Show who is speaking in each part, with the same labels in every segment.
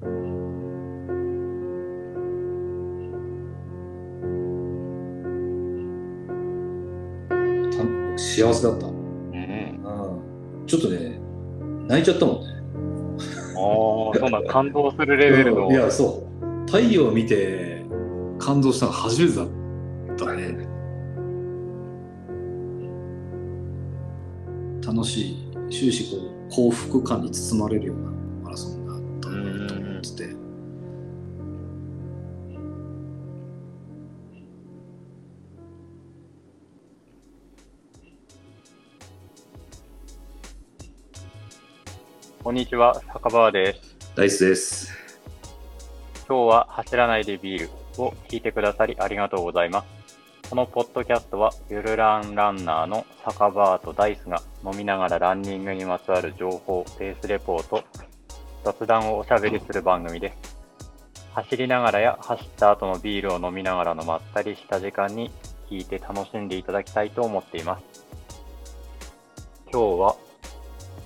Speaker 1: た幸せだった。
Speaker 2: うん。
Speaker 1: うんちょっとね、泣いちゃったもんね。
Speaker 2: ああ、そんな感動するレベルの。
Speaker 1: うんいや、そう。太陽を見て感動したの初めてだったね。楽しい、終始こう幸福感に包まれるような
Speaker 2: こんにちは、酒場です。
Speaker 1: ダイスです。
Speaker 2: 今日は走らないでビールを聞いてくださりありがとうございます。このポッドキャストは、ゆるランランナーの酒場とダイスが飲みながらランニングにまつわる情報、ペースレポート、雑談をおしゃべりする番組です。走りながらや走った後のビールを飲みながらのまったりした時間に聞いて楽しんでいただきたいと思っています。今日は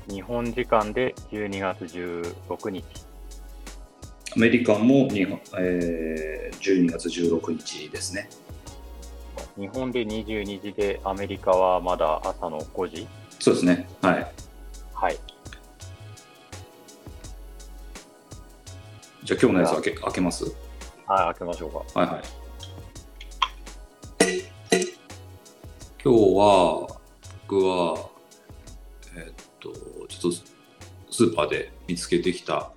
Speaker 2: 日本時間で12月16日。
Speaker 1: アメリカも日本、えー、12月16日ですね。
Speaker 2: 日本で22時でアメリカはまだ朝の5時？
Speaker 1: そうですね。はい。
Speaker 2: はい。
Speaker 1: じゃあ今日のやつ開け開けます？
Speaker 2: はい、開けましょうか。
Speaker 1: はいはい。今日は、僕は、とスーパーで見つけてきた、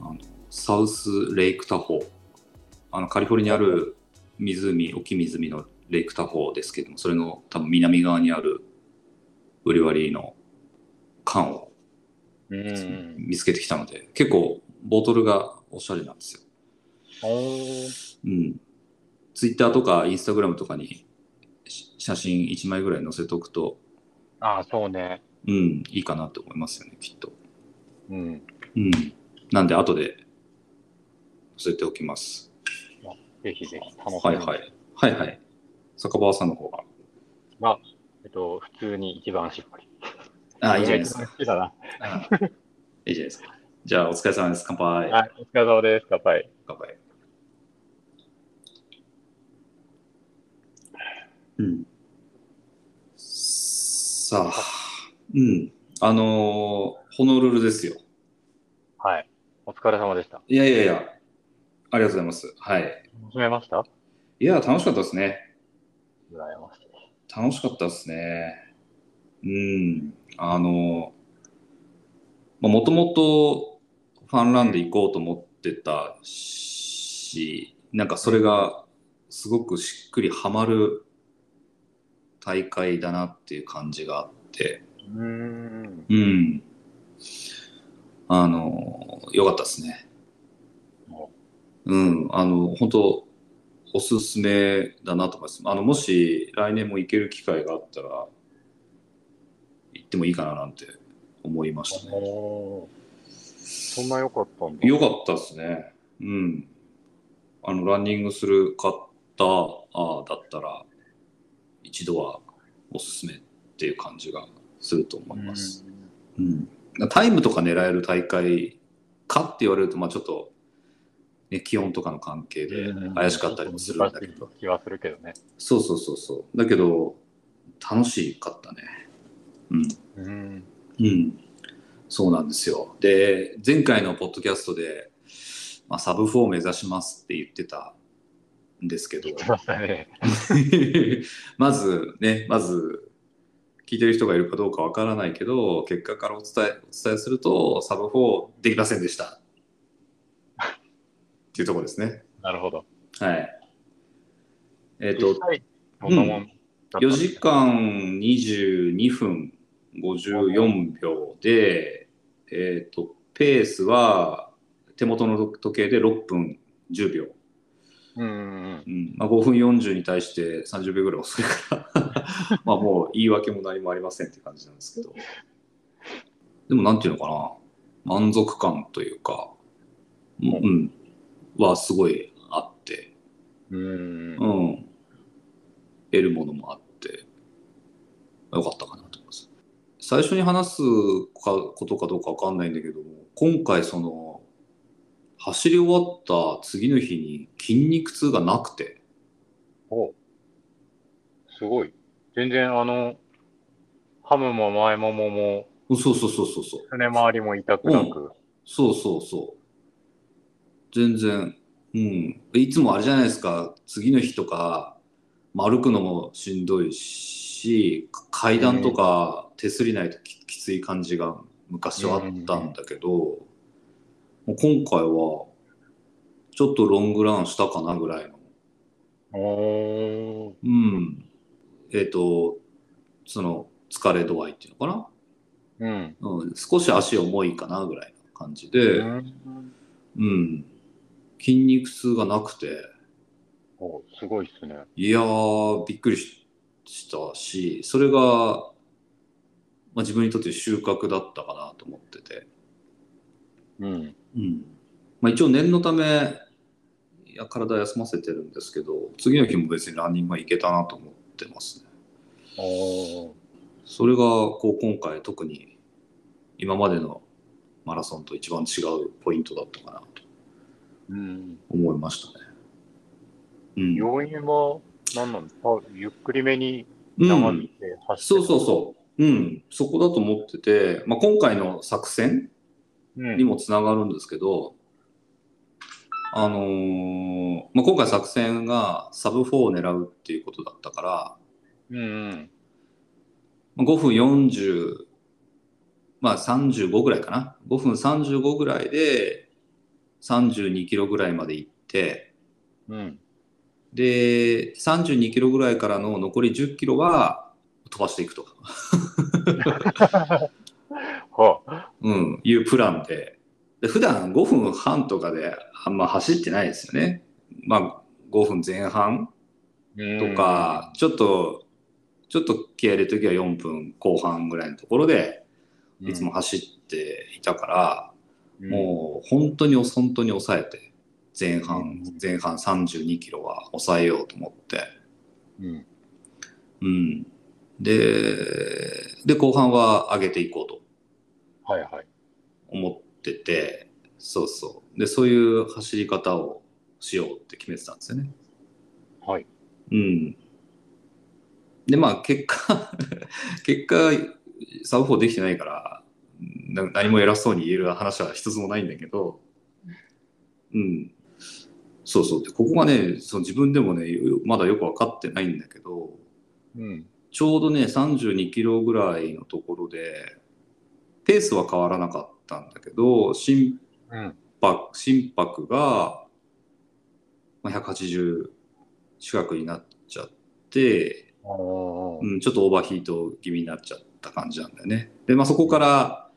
Speaker 1: あのサウスレイクタホー。あの、カリフォルニアにある湖、大きい湖のレイクタホーですけども、それの多分南側にあるブリュワリーの缶を
Speaker 2: うん。
Speaker 1: 見つけてきたので、結構ボトルがおしゃれなんですよ。うん。ツイッターとかインスタグラムとかにし写真1枚ぐらい載せておくと、
Speaker 2: ああ、そうね。
Speaker 1: うん、いいかなと思いますよね、きっと。
Speaker 2: うん。
Speaker 1: うん。なんで、後で載せておきます。
Speaker 2: ぜひぜひ楽しみに。
Speaker 1: はいはい。はいはい。坂場さんの方が。
Speaker 2: まあ、えっと、普通に一番しっかり。
Speaker 1: あ、いいじゃないですか。
Speaker 2: 好きだな。
Speaker 1: うんいいじゃないですか。じゃあ、お疲れ様です。乾杯。
Speaker 2: はい、お疲れ様です。乾杯。
Speaker 1: 乾杯。うん。さあ、うん。あのーホノルルですよ。
Speaker 2: はい。お疲れ様でした。
Speaker 1: いやいやいや、ありがとうございます。はい。
Speaker 2: 楽しめました？
Speaker 1: いや、楽しかったですね。
Speaker 2: 羨ましい。
Speaker 1: 楽しかったですね。うん。あの、もともとファンランで行こうと思ってたし、なんかそれがすごくしっくりはまる大会だなっていう感じがあって、
Speaker 2: うーん。
Speaker 1: うん。あの、よかったですね。うん、あの、本当おすすめだなと思います。あの、もし来年も行ける機会があったら、行ってもいいかななんて思いましたね。
Speaker 2: そんな良かったんだ。
Speaker 1: よかったですね。うん。あの、ランニングする方あだったら、一度はおすすめっていう感じがすると思います。うん。タイムとか狙える大会かって言われると、まあちょっと、ね、気温とかの関係で
Speaker 2: うん
Speaker 1: 怪しかったりもするんだけど。
Speaker 2: 気はするけどね。
Speaker 1: そうそうそうそう。だけど、楽しかったね。うん。
Speaker 2: うん。
Speaker 1: うん。そうなんですよ。で、前回のポッドキャストで、まあ、サブ4を目指しますって言ってたんですけど、
Speaker 2: ま。
Speaker 1: まずね、まず、聞いてる人がいるかどうかわからないけど、結果からお伝え、お伝えすると、サブ4できませんでした。っていうところですね。
Speaker 2: なるほど。
Speaker 1: はい。えっ、と
Speaker 2: 実、際どんなもんだったん
Speaker 1: 4
Speaker 2: ですか
Speaker 1: 時間22分54秒で、えっ、と、ペースは手元の時計で6分10秒。
Speaker 2: うんうん
Speaker 1: まあ、5分40に対して30秒ぐらい遅いから、まあもう言い訳も何もありませんって感じなんですけど。でもなんていうのかな、満足感というか、うん、うんはすごいあって、
Speaker 2: うん
Speaker 1: う。ん。得るものもあって、よかったかなと思います。最初に話すかことかどうかわかんないんだけども、今回その、走り終わった次の日に筋肉痛がなくて、
Speaker 2: おすごい。全然あの、ハムも前ももも、
Speaker 1: そうそうそうそうそう。
Speaker 2: すね周りも痛くなく。
Speaker 1: そうそうそう。全然、うん。いつもあれじゃないですか、次の日とか、まあ歩くのもしんどいし、階段とか手すりないとききつい感じが昔はあったんだけど、今回は、ちょっとロングランしたかなぐらいの。うん。えっ、と、その疲れ度合いっていうのか
Speaker 2: うん。
Speaker 1: な、うん、少し足重いかなぐらいな感じで、
Speaker 2: うん
Speaker 1: うん。筋肉痛がなくて、
Speaker 2: おすごいっすね。
Speaker 1: いやー、びっくりししたし、それが、まあ、自分にとって収穫だったかなと思ってて。
Speaker 2: うん。
Speaker 1: うん。まあ、一応念のため、いや、体休ませてるんですけど、次の日も別にランニングは行けたなと思ってますね。
Speaker 2: おー。
Speaker 1: それが、こう、今回特に今までのマラソンと一番違うポイントだったかなと
Speaker 2: うん。
Speaker 1: 思いましたね。うん。
Speaker 2: 要因は何なんですか？ゆっくりめに
Speaker 1: うん
Speaker 2: 長引いて走
Speaker 1: そう
Speaker 2: って
Speaker 1: そうそう。うん。そこだと思ってて、まあ、今回の作戦
Speaker 2: うん。
Speaker 1: にもつながるんですけど、あのーまあ、今回作戦がサブ4を狙うっていうことだったから、
Speaker 2: うんうん。
Speaker 1: まあ5分40、まあ35ぐらいかな。5分35ぐらいで32キロぐらいまで行って、
Speaker 2: うん。
Speaker 1: で、32キロぐらいからの残り10キロは飛ばしていくと。
Speaker 2: は
Speaker 1: うん、いうプランで。で普段5分半とかであんま走ってないですよね。まあ5分前半とか、ちょっと、ちょっと気合い入れるときは4分後半ぐらいのところで、
Speaker 2: うん、
Speaker 1: いつも走っていたから、
Speaker 2: うん、
Speaker 1: もう本当に本当に抑えて、前半、
Speaker 2: うん
Speaker 1: 前半32キロは抑えようと思って、
Speaker 2: うん。
Speaker 1: うん。で、で、後半は上げていこうと
Speaker 2: はいはい。
Speaker 1: 思ってて、そうそう。で、そういう走り方をしようって決めてたんですよね。
Speaker 2: はい。
Speaker 1: うん。で、まあ、結果、結果、サブ4できてないから、な何も偉そうに言える話は一つもないんだけど、うん。そうそう。で、ここがね、その自分でもね、よまだよく分かってないんだけど、
Speaker 2: うん。
Speaker 1: ちょうどね、32キロぐらいのところで、ペースは変わらなかったんだけど、心
Speaker 2: うん。
Speaker 1: 拍、心拍が、まあ、180近くになっちゃって、うん、ちょっとオーバーヒート気味になっちゃった感じなんだよね。で、まあ、そこから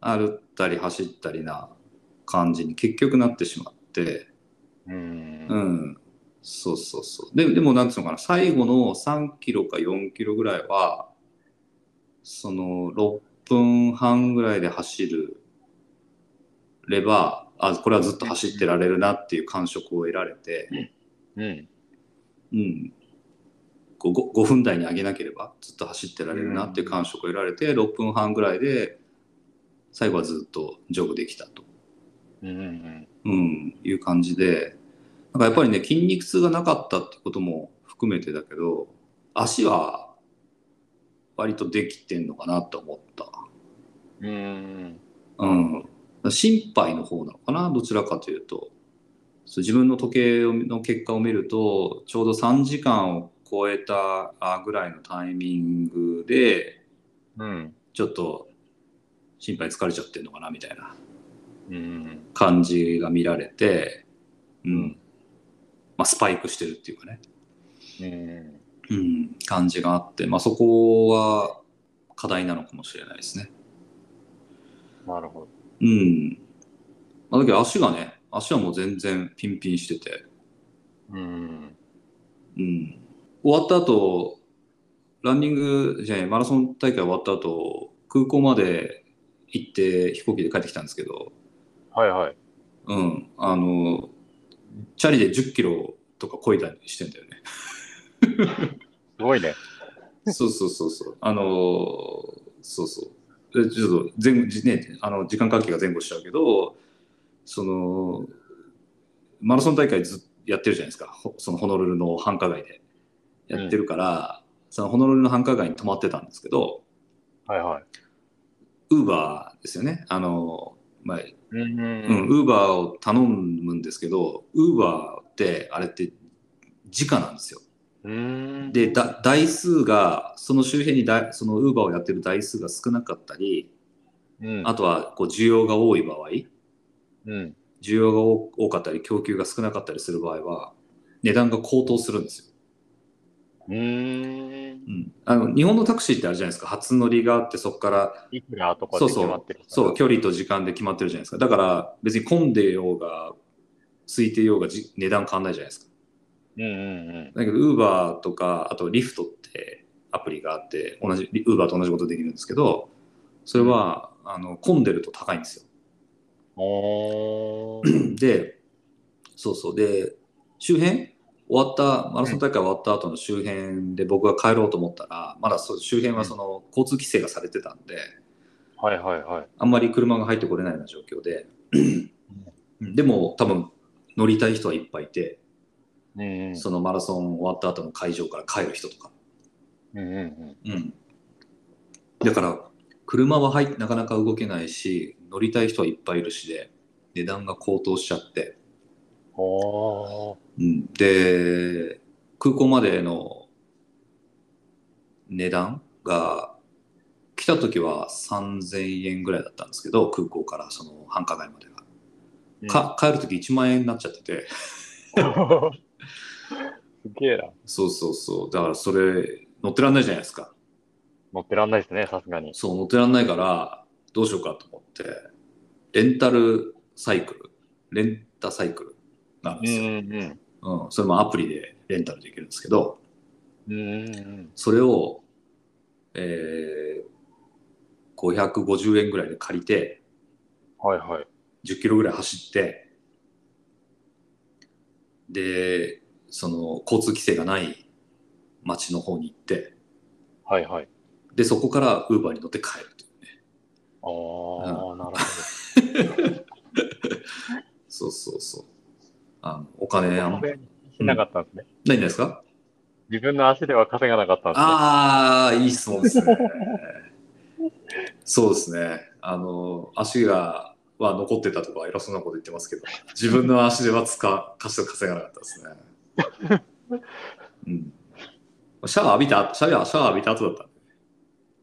Speaker 1: 歩ったり走ったりな感じに結局なってしまって、
Speaker 2: うん。
Speaker 1: う。ん、そうそうそう。ででも、なんつうのかな、最後の3キロか4キロぐらいは、その6分半ぐらいで走るれば、あ、これはずっと走ってられるなっていう感触を得られて、
Speaker 2: うん。
Speaker 1: うん、5, 5分台に上げなければずっと走ってられるなっていう感触を得られて、6分半ぐらいで最後はずっとジョグできたと、
Speaker 2: うん。うん。
Speaker 1: うん、いう感じでなんかやっぱりね筋肉痛がなかったってことも含めてだけど足は割とできてんのかなと思った。
Speaker 2: うん。
Speaker 1: うん、心配の方なのかなどちらかというとそう自分の時計の結果を見るとちょうど3時間を超えたあぐらいのタイミングで
Speaker 2: うん。
Speaker 1: ちょっと心配疲れちゃってるのかなみたいな
Speaker 2: うん。
Speaker 1: 感じが見られて、うんまあ、スパイクしてるっていうかね、
Speaker 2: うん。
Speaker 1: うん、感じがあって、まあ、そこは課題なのかもしれないですね。
Speaker 2: なるほど。
Speaker 1: うん。まあ、だけど足がね、足はもう全然ピンピンしてて、
Speaker 2: うん。
Speaker 1: うん。終わった後、ランニング、じゃない、マラソン大会終わった後、空港まで行って飛行機で帰ってきたんですけど、
Speaker 2: はいはい。
Speaker 1: うん。あの、チャリで10キロとか超えたりしてんだよね。
Speaker 2: すごいね。
Speaker 1: そうそうそうそう。あの、そうそう。でちょっと前後、じね、あの時間関係が前後しちゃうけど、その、マラソン大会ずっとやってるじゃないですか。ほそのホノルルの繁華街でやってるから、そのホノルルの繁華街に泊まってたんですけど、
Speaker 2: はいはい。
Speaker 1: ウーバーですよね。あの、まあ、
Speaker 2: うんうん
Speaker 1: うん、ウーバーを頼むんですけど、ウーバーって、あれって、時価なんですよ。
Speaker 2: うん。
Speaker 1: で、だ台数が、その周辺にだそのウーバーをやってる台数が少なかったり、
Speaker 2: うん、
Speaker 1: あとはこう需要が多い場合、
Speaker 2: うん。
Speaker 1: 需要が多多かったり、供給が少なかったりする場合は、値段が高騰するんですよ。
Speaker 2: うーん。
Speaker 1: うん、あの日本のタクシーってあるじゃないですか、初乗りがあって、そこから
Speaker 2: いくらとかで
Speaker 1: そうそう
Speaker 2: 決まってる
Speaker 1: そう、距離と時間で決まってるじゃないですか。だから別に混んでようが、空いてようがじ値段変わんないじゃないですか。
Speaker 2: うんうん
Speaker 1: だけど、ウーバーとか、あとリフトってアプリがあって、同じ、ウーバーと同じことできるんですけど、それは、あの、混んでると高いんですよ。で、そうそう。で、周辺？終わった、マラソン大会終わった後の周辺で僕が帰ろうと思ったら、まだそう周辺はその交通規制がされてたんで、
Speaker 2: はいはいはい。
Speaker 1: あんまり車が入ってこれないような状況で、うん。でも多分乗りたい人はいっぱいいて、そのマラソン終わった後の会場から帰る人とか。
Speaker 2: うんうんうん。
Speaker 1: うん。だから、車は入っなかなか動けないし、乗りたい人はいっぱいいるしで、値段が高騰しちゃって。うん、で、空港までの値段が、来た時は3000円ぐらいだったんですけど、空港からその繁華街までが。か帰る時1万円になっちゃってて、
Speaker 2: う んすげえな。
Speaker 1: そうそうそう。だからそれ、乗ってらんないじゃないですか。
Speaker 2: 乗ってらんないですね、さすがに。
Speaker 1: そう、乗ってらんないから、どうしようかと思って、レンタルサイクル、レンタサイクルなんですよ。
Speaker 2: うんうん
Speaker 1: うん、それもアプリでレンタルできるんですけど、
Speaker 2: うん。うんうん
Speaker 1: それを、えー、550円ぐらいで借りて、
Speaker 2: はいはい。
Speaker 1: 10キロぐらい走って、で、その交通規制がない街の方に行って、
Speaker 2: はいはい。
Speaker 1: で、そこからウーバーに乗って帰るというね。
Speaker 2: ああ、なるほ
Speaker 1: そうそうそう。あのお金
Speaker 2: ど。
Speaker 1: あん、
Speaker 2: しなかったんですね。
Speaker 1: 何ですか？
Speaker 2: 自分の足では稼がなかったんですね。
Speaker 1: ああ、いい質問ですね。そうですね。あの、足が、は残ってたとか偉そうなこと言ってますけど、自分の足では使、貸して稼がなかったですね。うん。シャワー浴びた、シャワー、シャワー浴びた後だった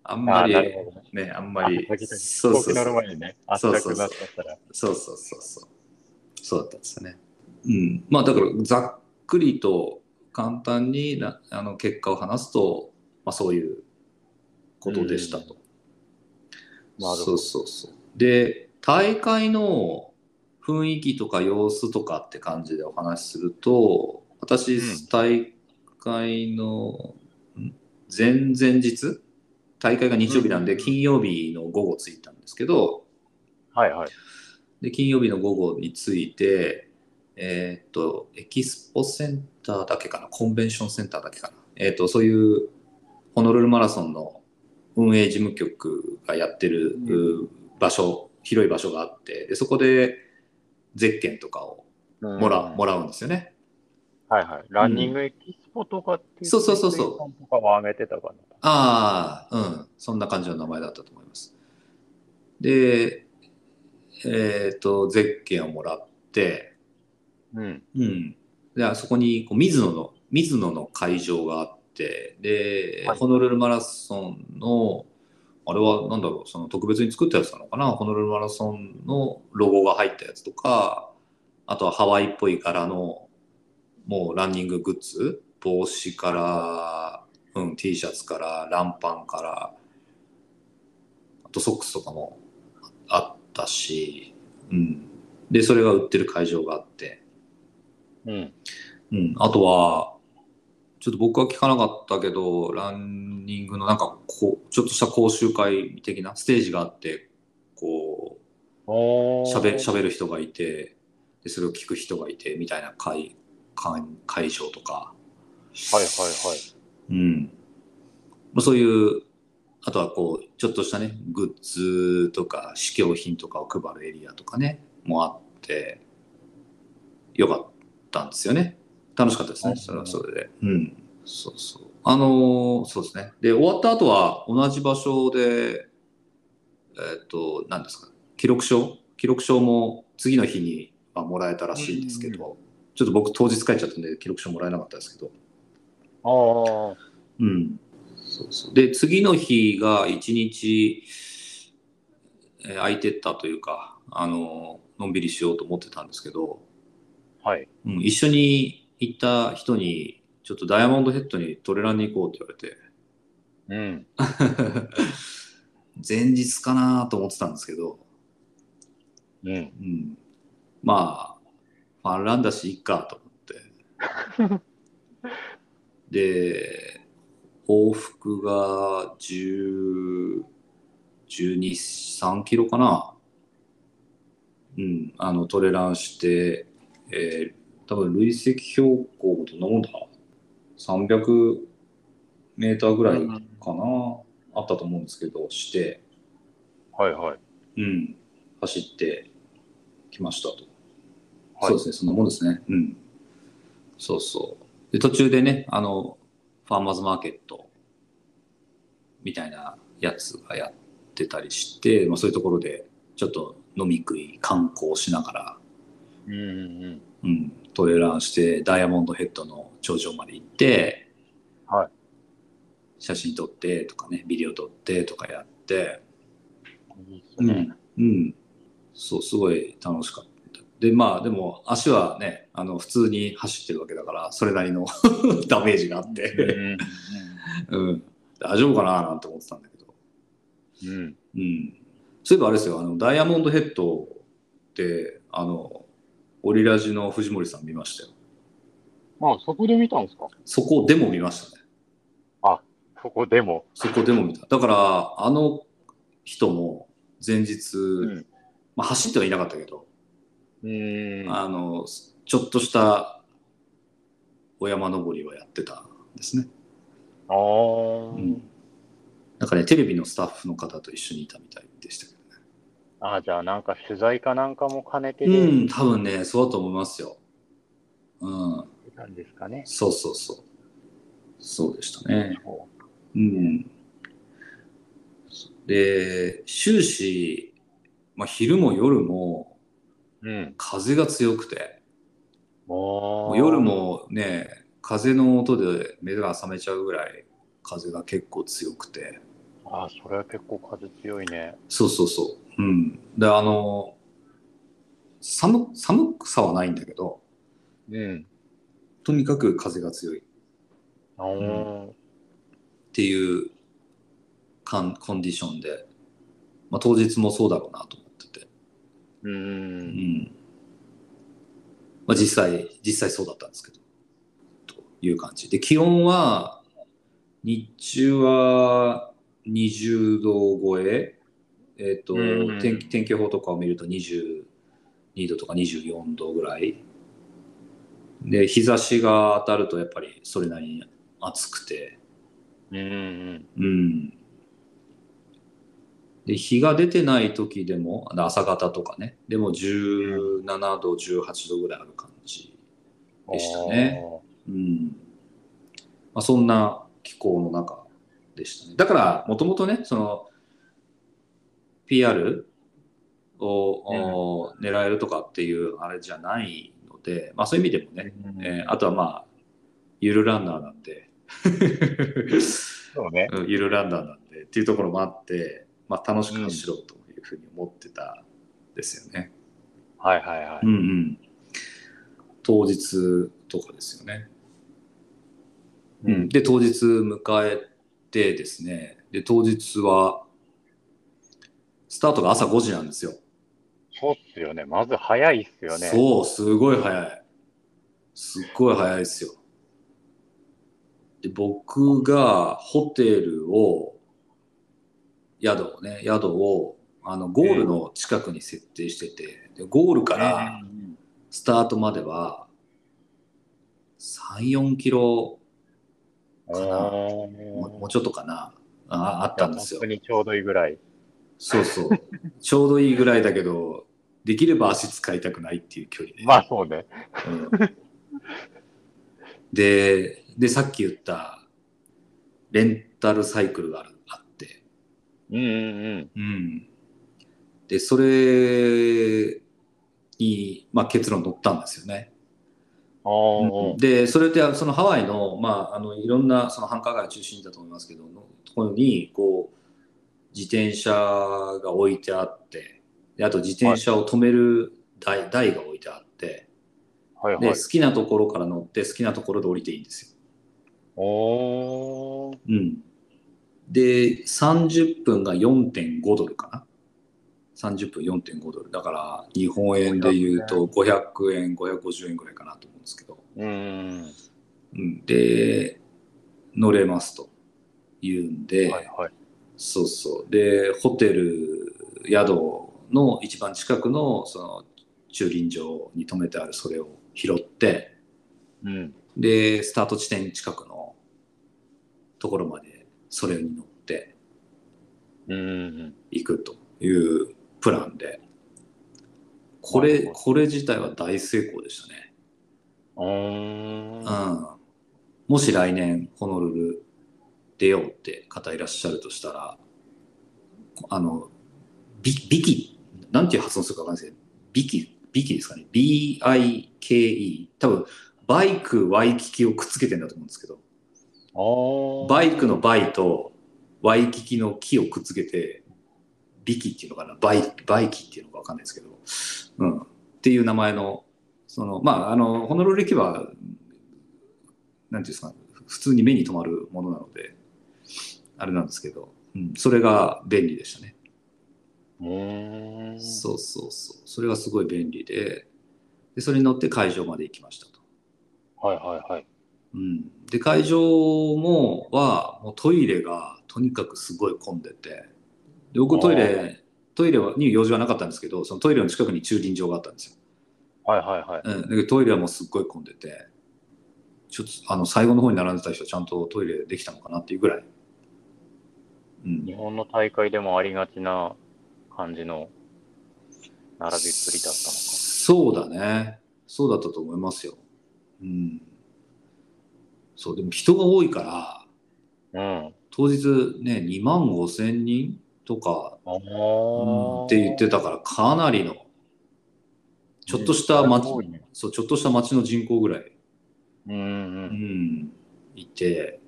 Speaker 1: あんまり、
Speaker 2: ね。
Speaker 1: ね、あんまり、そうそうそう
Speaker 2: 飛行機乗る。前にね、足なくなっちゃったら。
Speaker 1: そうそうそうそう。そうだったんですよね。うん。まあだからざっくりと簡単になあの結果を話すと、まあそういうことでしたと。
Speaker 2: なるほど
Speaker 1: そうそうそう。で、大会の雰囲気とか様子とかって感じでお話しすると、私、
Speaker 2: うん
Speaker 1: 大会のん前々日大会が日曜日なんで、
Speaker 2: うん
Speaker 1: 金曜日の午後着いたんですけど、
Speaker 2: はいはい。
Speaker 1: で、金曜日の午後について、えーっと、エキスポセンターだけかな、コンベンションセンターだけかな。えーっと、そういうホノルルマラソンの運営事務局がやってる、
Speaker 2: う
Speaker 1: う場所、広い場所があって、で、そこでゼッケンとかをもら,、もらうんですよね。
Speaker 2: はいはい。ランニングエキスポとかっていう
Speaker 1: そうそうそうそう
Speaker 2: う。とかは上げてたかな。
Speaker 1: ああ、うん。そんな感じの名前だったと思います。で、えーっと、ゼッケンをもらって、
Speaker 2: うん。
Speaker 1: うん。で、あそこにこう水野の、水野の会場があって、で、
Speaker 2: はい
Speaker 1: ホノルルマラソンの、あれはなんだろう、その特別に作ったやつなのかな、ホノルルマラソンのロゴが入ったやつとか、あとはハワイっぽい柄の、もうランニンググッズ、帽子から、うん、T シャツから、ランパンから、あとソックスとかもあったし、うん。で、それが売ってる会場があって、
Speaker 2: うん。
Speaker 1: うん、あとは、ちょっと僕は聞かなかったけど、ランニングのなんかこう、ちょっとした講習会的なステージがあって、こう、しゃべ喋る人がいてで、それを聞く人がいて、みたいな会会会場とか、
Speaker 2: はいはいはい。
Speaker 1: うん。まあ、そういう、あとはこう、ちょっとしたね、グッズとか、試供品とかを配るエリアとかね、もあって、よかったんですよね。楽しかったですね、
Speaker 2: はい
Speaker 1: それはそれで。うん。そうそう。あのーそうですね。で、終わった後は同じ場所で、えっ、と、何ですか、記録証記録証も次の日にはもらえたらしいんですけど、ちょっと僕当日帰っちゃったんで記録証もらえなかったですけど、
Speaker 2: ああ。
Speaker 1: うん。そうそう。で、次の日が一日、えー空いてったというか、あの、のんびりしようと思ってたんですけど、
Speaker 2: はい。
Speaker 1: うん、一緒に行った人に、ちょっとダイヤモンドヘッドにトレランに行こうって言われて、
Speaker 2: うん。
Speaker 1: 前日かなと思ってたんですけど、
Speaker 2: うん。
Speaker 1: うん、まあ、ファンランだし、いっかと思って。で、往復が10、12、3キロかな。うん、あの、トレランして、えー、多分累積標高どんなもんだ ?300 メーターぐらいかな、あったと思うんですけど、して、
Speaker 2: はいはい。
Speaker 1: うん、走ってきましたと。
Speaker 2: はい
Speaker 1: そうですね、そんなもんですね。うん。そうそう。で、途中でね、あの、ファーマーズマーケットみたいなやつがやってたりして、まあ、そういうところでちょっと飲み食い、観光しながら、
Speaker 2: うんうん
Speaker 1: うん、トレランしてダイヤモンドヘッドの頂上まで行って、
Speaker 2: はい
Speaker 1: 写真撮ってとかね、ビデオ撮ってとかやって。
Speaker 2: うん、
Speaker 1: うん、そう、すごい楽しかった。で、まあ、でも、足はね、あの、普通に走ってるわけだから、それなりの ダメージがあっ
Speaker 2: うん
Speaker 1: て、
Speaker 2: うん
Speaker 1: うん、大丈夫かななんて思ってたんだけど、
Speaker 2: うん。うん。
Speaker 1: うん。そういえばあれですよ、あの、ダイヤモンドヘッドって、あの、オリラジの藤森さん見ましたよ。
Speaker 2: まあ、そこで見たんですか？
Speaker 1: そこでも見ましたね。
Speaker 2: そこでも。
Speaker 1: そこでも見た。だから、あの人も前日、
Speaker 2: ん。
Speaker 1: まあ、走ってはいなかったけど、
Speaker 2: うん。
Speaker 1: あの、ちょっとしたお山登りをやってたんですね。
Speaker 2: ああ。
Speaker 1: んなんかね、テレビのスタッフの方と一緒にいたみたいでしたけどね。
Speaker 2: ああ、じゃあなんか取材かなんかも兼ねてで
Speaker 1: うん、多分ね、そうだと思いますよ。うん、
Speaker 2: たんですかね。
Speaker 1: そうそうそう。そうでしたね。
Speaker 2: そ
Speaker 1: うん。で、終始、まあ、昼も夜も
Speaker 2: ううん。
Speaker 1: 風が強くて、
Speaker 2: も
Speaker 1: 夜。もね、風の音で目が覚めちゃうぐらい風が結構強くて、
Speaker 2: ああ、それは結構風強いね。
Speaker 1: そうそうそう。うん。で、あの、寒、寒さはないんだけど、
Speaker 2: うん。
Speaker 1: とにかく風が強いっ
Speaker 2: ああ。
Speaker 1: ていうかんコンディションで、まあ、当日もそうだろうなと思
Speaker 2: う。
Speaker 1: うんん。まあ、実際、実際そうだったんですけど、という感じ。で、気温は、日中は20度超え、えっ、と、
Speaker 2: うん
Speaker 1: 天気、天気予報とかを見ると22度とか24度ぐらい。で、日差しが当たるとやっぱりそれなりに暑くて、
Speaker 2: うんうん。
Speaker 1: うん。で、日が出てない時でも、朝方とかね、でも17度、18度ぐらいある感じ。でしたねうん。まあ、そんな気候の中でしたね。だから、もともとね、その、PR を、お狙えるとかっていうあれじゃないので、まあそういう意味でもね、
Speaker 2: うん
Speaker 1: えーあとはまあ、ゆるランナーなんで、
Speaker 2: そうね。
Speaker 1: うんゆるランナーなんでっていうところもあって、まあ楽しく走ろうというふうに思ってたんですよね。
Speaker 2: はいはいはい。
Speaker 1: うんうん。当日とかですよね。うん、で、当日迎えてですね、で、当日は、スタートが朝5時なんですよ。
Speaker 2: そうっすよね。まず早いっすよね。
Speaker 1: そう、すごい早い。すっごい早いですよ。で、僕がホテルを、宿をね、宿を、あの、ゴールの近くに設定してて、でゴールから
Speaker 2: うん
Speaker 1: スタートまでは、3、4キロかなもうちょっとかなああったんですよ
Speaker 2: 本当。にちょうどいいぐらい。
Speaker 1: そうそう。ちょうどいいぐらいだけど、できれば足使いたくないっていう距離で。
Speaker 2: まあそうね。
Speaker 1: うんで、で、さっき言った、レンタルサイクルがある
Speaker 2: うんうん
Speaker 1: うん。で、それに、まあ、結論乗ったんですよね。で、それって、そのハワイの、まあ、あの、いろんな、その繁華街中心だと思いますけど、のところに、こう、自転車が置いてあって、であと自転車を止める台,、台が置いてあって、で、
Speaker 2: はいはい
Speaker 1: 好。きなところから乗って、好きなところで降りていいんですよ。
Speaker 2: おー。
Speaker 1: うん。で、30分が4.5ドルかな？30分4.5ドル。だから、日本円で言うと500円、550円ぐらいかなと思うんですけど。
Speaker 2: うん
Speaker 1: で、乗れますと言うん
Speaker 2: うん。
Speaker 1: で、
Speaker 2: はいはい。
Speaker 1: そうそう。で、ホテル、宿の一番近くの、その、駐輪場に止めてあるそれを拾って、
Speaker 2: うん。
Speaker 1: で、スタート地点近くのところまでそれに乗って行くというプランで、これ、これ自体は大成功でしたね。
Speaker 2: うん。
Speaker 1: もし来年、ホノルル出ようって方いらっしゃるとしたら、あの、ビビキ、なんていう発音するかわかんないですけど、ビキ、ビキですかね。B-I-K-E。多分、バイク、ワイキキをくっつけてんだと思うんですけど。バイクのバイとワイキキのキをくっつけて、ビキっていうのかな、バイバイキっていうのかわかんないですけど、うん。っていう名前の、その、まあ、あの、ホノルル駅は、なんていうんですか、普通に目に留まるものなので、あれなんですけど、うん、それが便利でしたね。そうそうそう。それがすごい便利で、でそれに乗って会場まで行きましたと。
Speaker 2: はいはいはい。
Speaker 1: うん、で会場もはもうトイレがとにかくすごい混んでて。で僕トイレトイレはに用事はなかったんですけどそのトイレの近くに駐輪場があったんですよ、
Speaker 2: はいはいはい。
Speaker 1: うん、でトイレはもうすっごい混んでてちょっとあの最後の方に並んでた人はちゃんとトイレできたのかなっていうぐらい、うん。
Speaker 2: 日、本の大会でもありがちな感じの並びっぷりだった
Speaker 1: そうだね。そうだったと思いますよ。うんそうでも人が多いから。
Speaker 2: うん。
Speaker 1: 当日ね2万5千人とかうんって言ってたからかなりのちょっとした町、
Speaker 2: ね
Speaker 1: そうちょっとした町の人口ぐらい、
Speaker 2: うんう。
Speaker 1: うんん、いて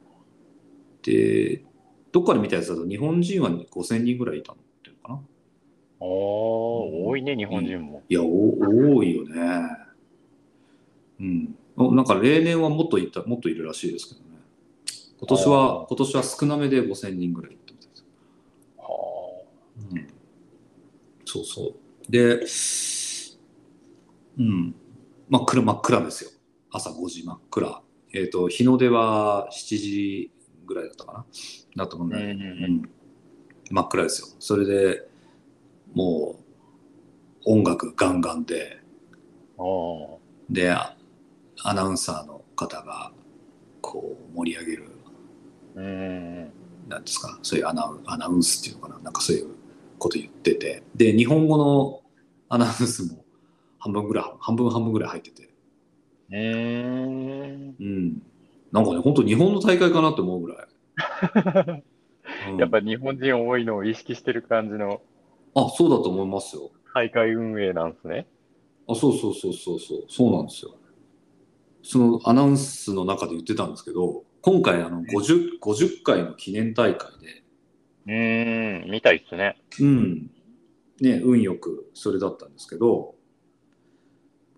Speaker 1: でどっかで見たやつだと日本人は5000人ぐらいいたのっていうのかな
Speaker 2: ああ、多いね、日本人も。
Speaker 1: いやお多いよねうんおなんか例年はもっといたもっといるらしいですけどね今年
Speaker 2: あ
Speaker 1: は
Speaker 2: ー
Speaker 1: 今年は少なめで5000人ぐらいいったみたいです
Speaker 2: は
Speaker 1: うんそうそう。で、うん。真っ暗、真っ暗ですよ。朝5時真っ暗。えっ、と、日の出は7時ぐらいだったかな。だと思うんだけど、真っ暗ですよ。それでもう、音楽ガンガンで、
Speaker 2: あ。あ
Speaker 1: で、アアナウンサーの方が、こう、盛り上げる、
Speaker 2: あ。うんうん
Speaker 1: なんですか、そういうアナウンアナウンスっていうのかな、なんかそういうこと言ってて、で、日本語のアナウンスも半分ぐらい、半分半分ぐらい入ってて、
Speaker 2: うん。うーん。
Speaker 1: うん。なんかね、本当日本の大会かなって思うぐらい。うん
Speaker 2: やっぱ日本人多いのを意識してる感じの
Speaker 1: あ、そうだと思いますよ。
Speaker 2: 大会運営なんですね。
Speaker 1: あ、そうそうそうそうそう、そうなんですよ。そのアナウンスの中で言ってたんですけど、今回あの 50, 50回の記念大会で、
Speaker 2: うーん、みたいっすね。
Speaker 1: うん。ね、運よくそれだったんですけど、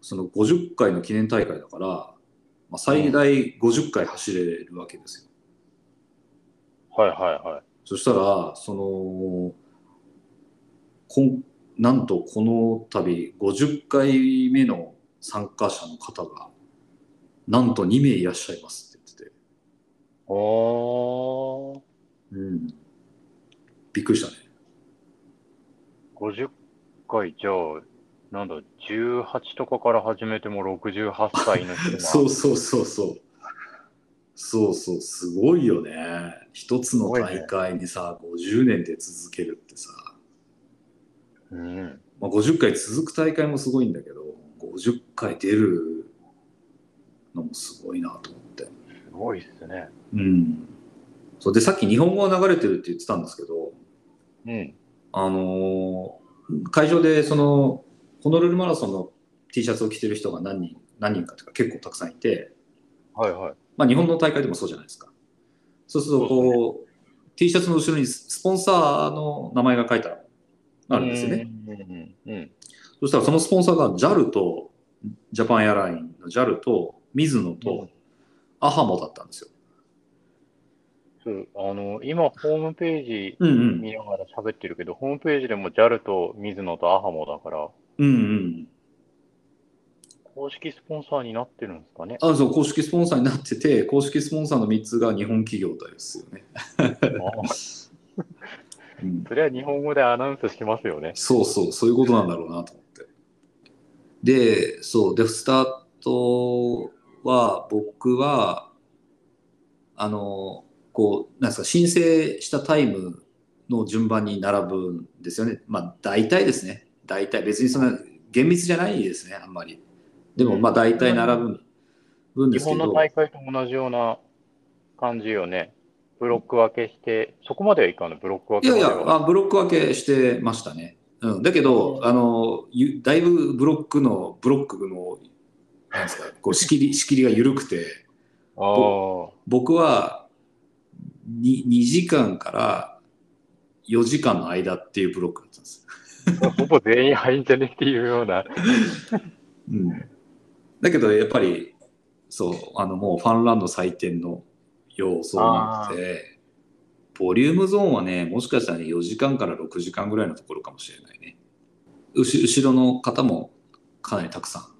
Speaker 1: その50回の記念大会だから、まあ、最大50回走れるわけですよ。
Speaker 2: はいはいはい。
Speaker 1: そしたら、その、こんなんとこの度50回目の参加者の方が、なんと2名いらっしゃいますって言ってて、
Speaker 2: おー、
Speaker 1: うん。びっくりしたね。
Speaker 2: 50回、じゃあ、なんだ、18とかから始めても68歳の人が。
Speaker 1: そうそうそうそう。そうそう、すごいよね。一つの大会にさ、50年で続けるってさ。
Speaker 2: うん。
Speaker 1: まあ、50回続く大会もすごいんだけど、50回出るのもすごいなと思って。
Speaker 2: すごいっすね。
Speaker 1: うん。そうで、さっき日本語が流れてるって言ってたんですけど、
Speaker 2: うん。
Speaker 1: あのー会場でその、ホノルルマラソンの T シャツを着てる人が何人、何人かというか結構たくさんいて、
Speaker 2: はいはい。
Speaker 1: まあ日本の大会でもそうじゃないですか。そうすると、こう、T シャツの後ろにスポンサーの名前が書いてあるんですよね。
Speaker 2: うんうんうん。
Speaker 1: そしたらそのスポンサーが JAL と、ジャパンエアラインの JAL と、ミズノと、アハモだったんですよ。
Speaker 2: そうあの、今、ホームページ
Speaker 1: うんうん。
Speaker 2: 見ながら喋ってるけど、ホームページでも JAL と水野とアハモだから、
Speaker 1: うんうん。
Speaker 2: 公式スポンサーになってるんですかね？
Speaker 1: あそう、公式スポンサーになってて、公式スポンサーの3つが日本企業ですよね。うん、
Speaker 2: それは日本語でアナウンスしますよね。
Speaker 1: そうそう、そういうことなんだろうなと思って。で、そう、で、スタートは、僕は、あの、こう、なんですか、申請したタイムの順番に並ぶんですよね。まあ、大体ですね。大体、別にそんな厳密じゃないですね、あんまり。でも、まあ、大体並ぶぶんで
Speaker 2: 日
Speaker 1: すけど。
Speaker 2: 本の大会と同じような感じよね。ブロック分けして、そこまではいかんの、ブロック分
Speaker 1: いやい。やあ、ブロック分けしてましたね。うん、だけど、あの、ゆだいぶブロックの、ブロックの、なんですか、こう仕切り、仕切りが緩くて。僕は2、2時間から4時間の間っていうブロックだったんです。
Speaker 2: ほぼ全員入んじゃねっていうような。
Speaker 1: うん。だけど、やっぱり、そう、あの、もうファンランド採点の要素なので、ボリュームゾーンはね、もしかしたらね、4時間から6時間ぐらいのところかもしれないね。うし後ろの方もかなりたくさん。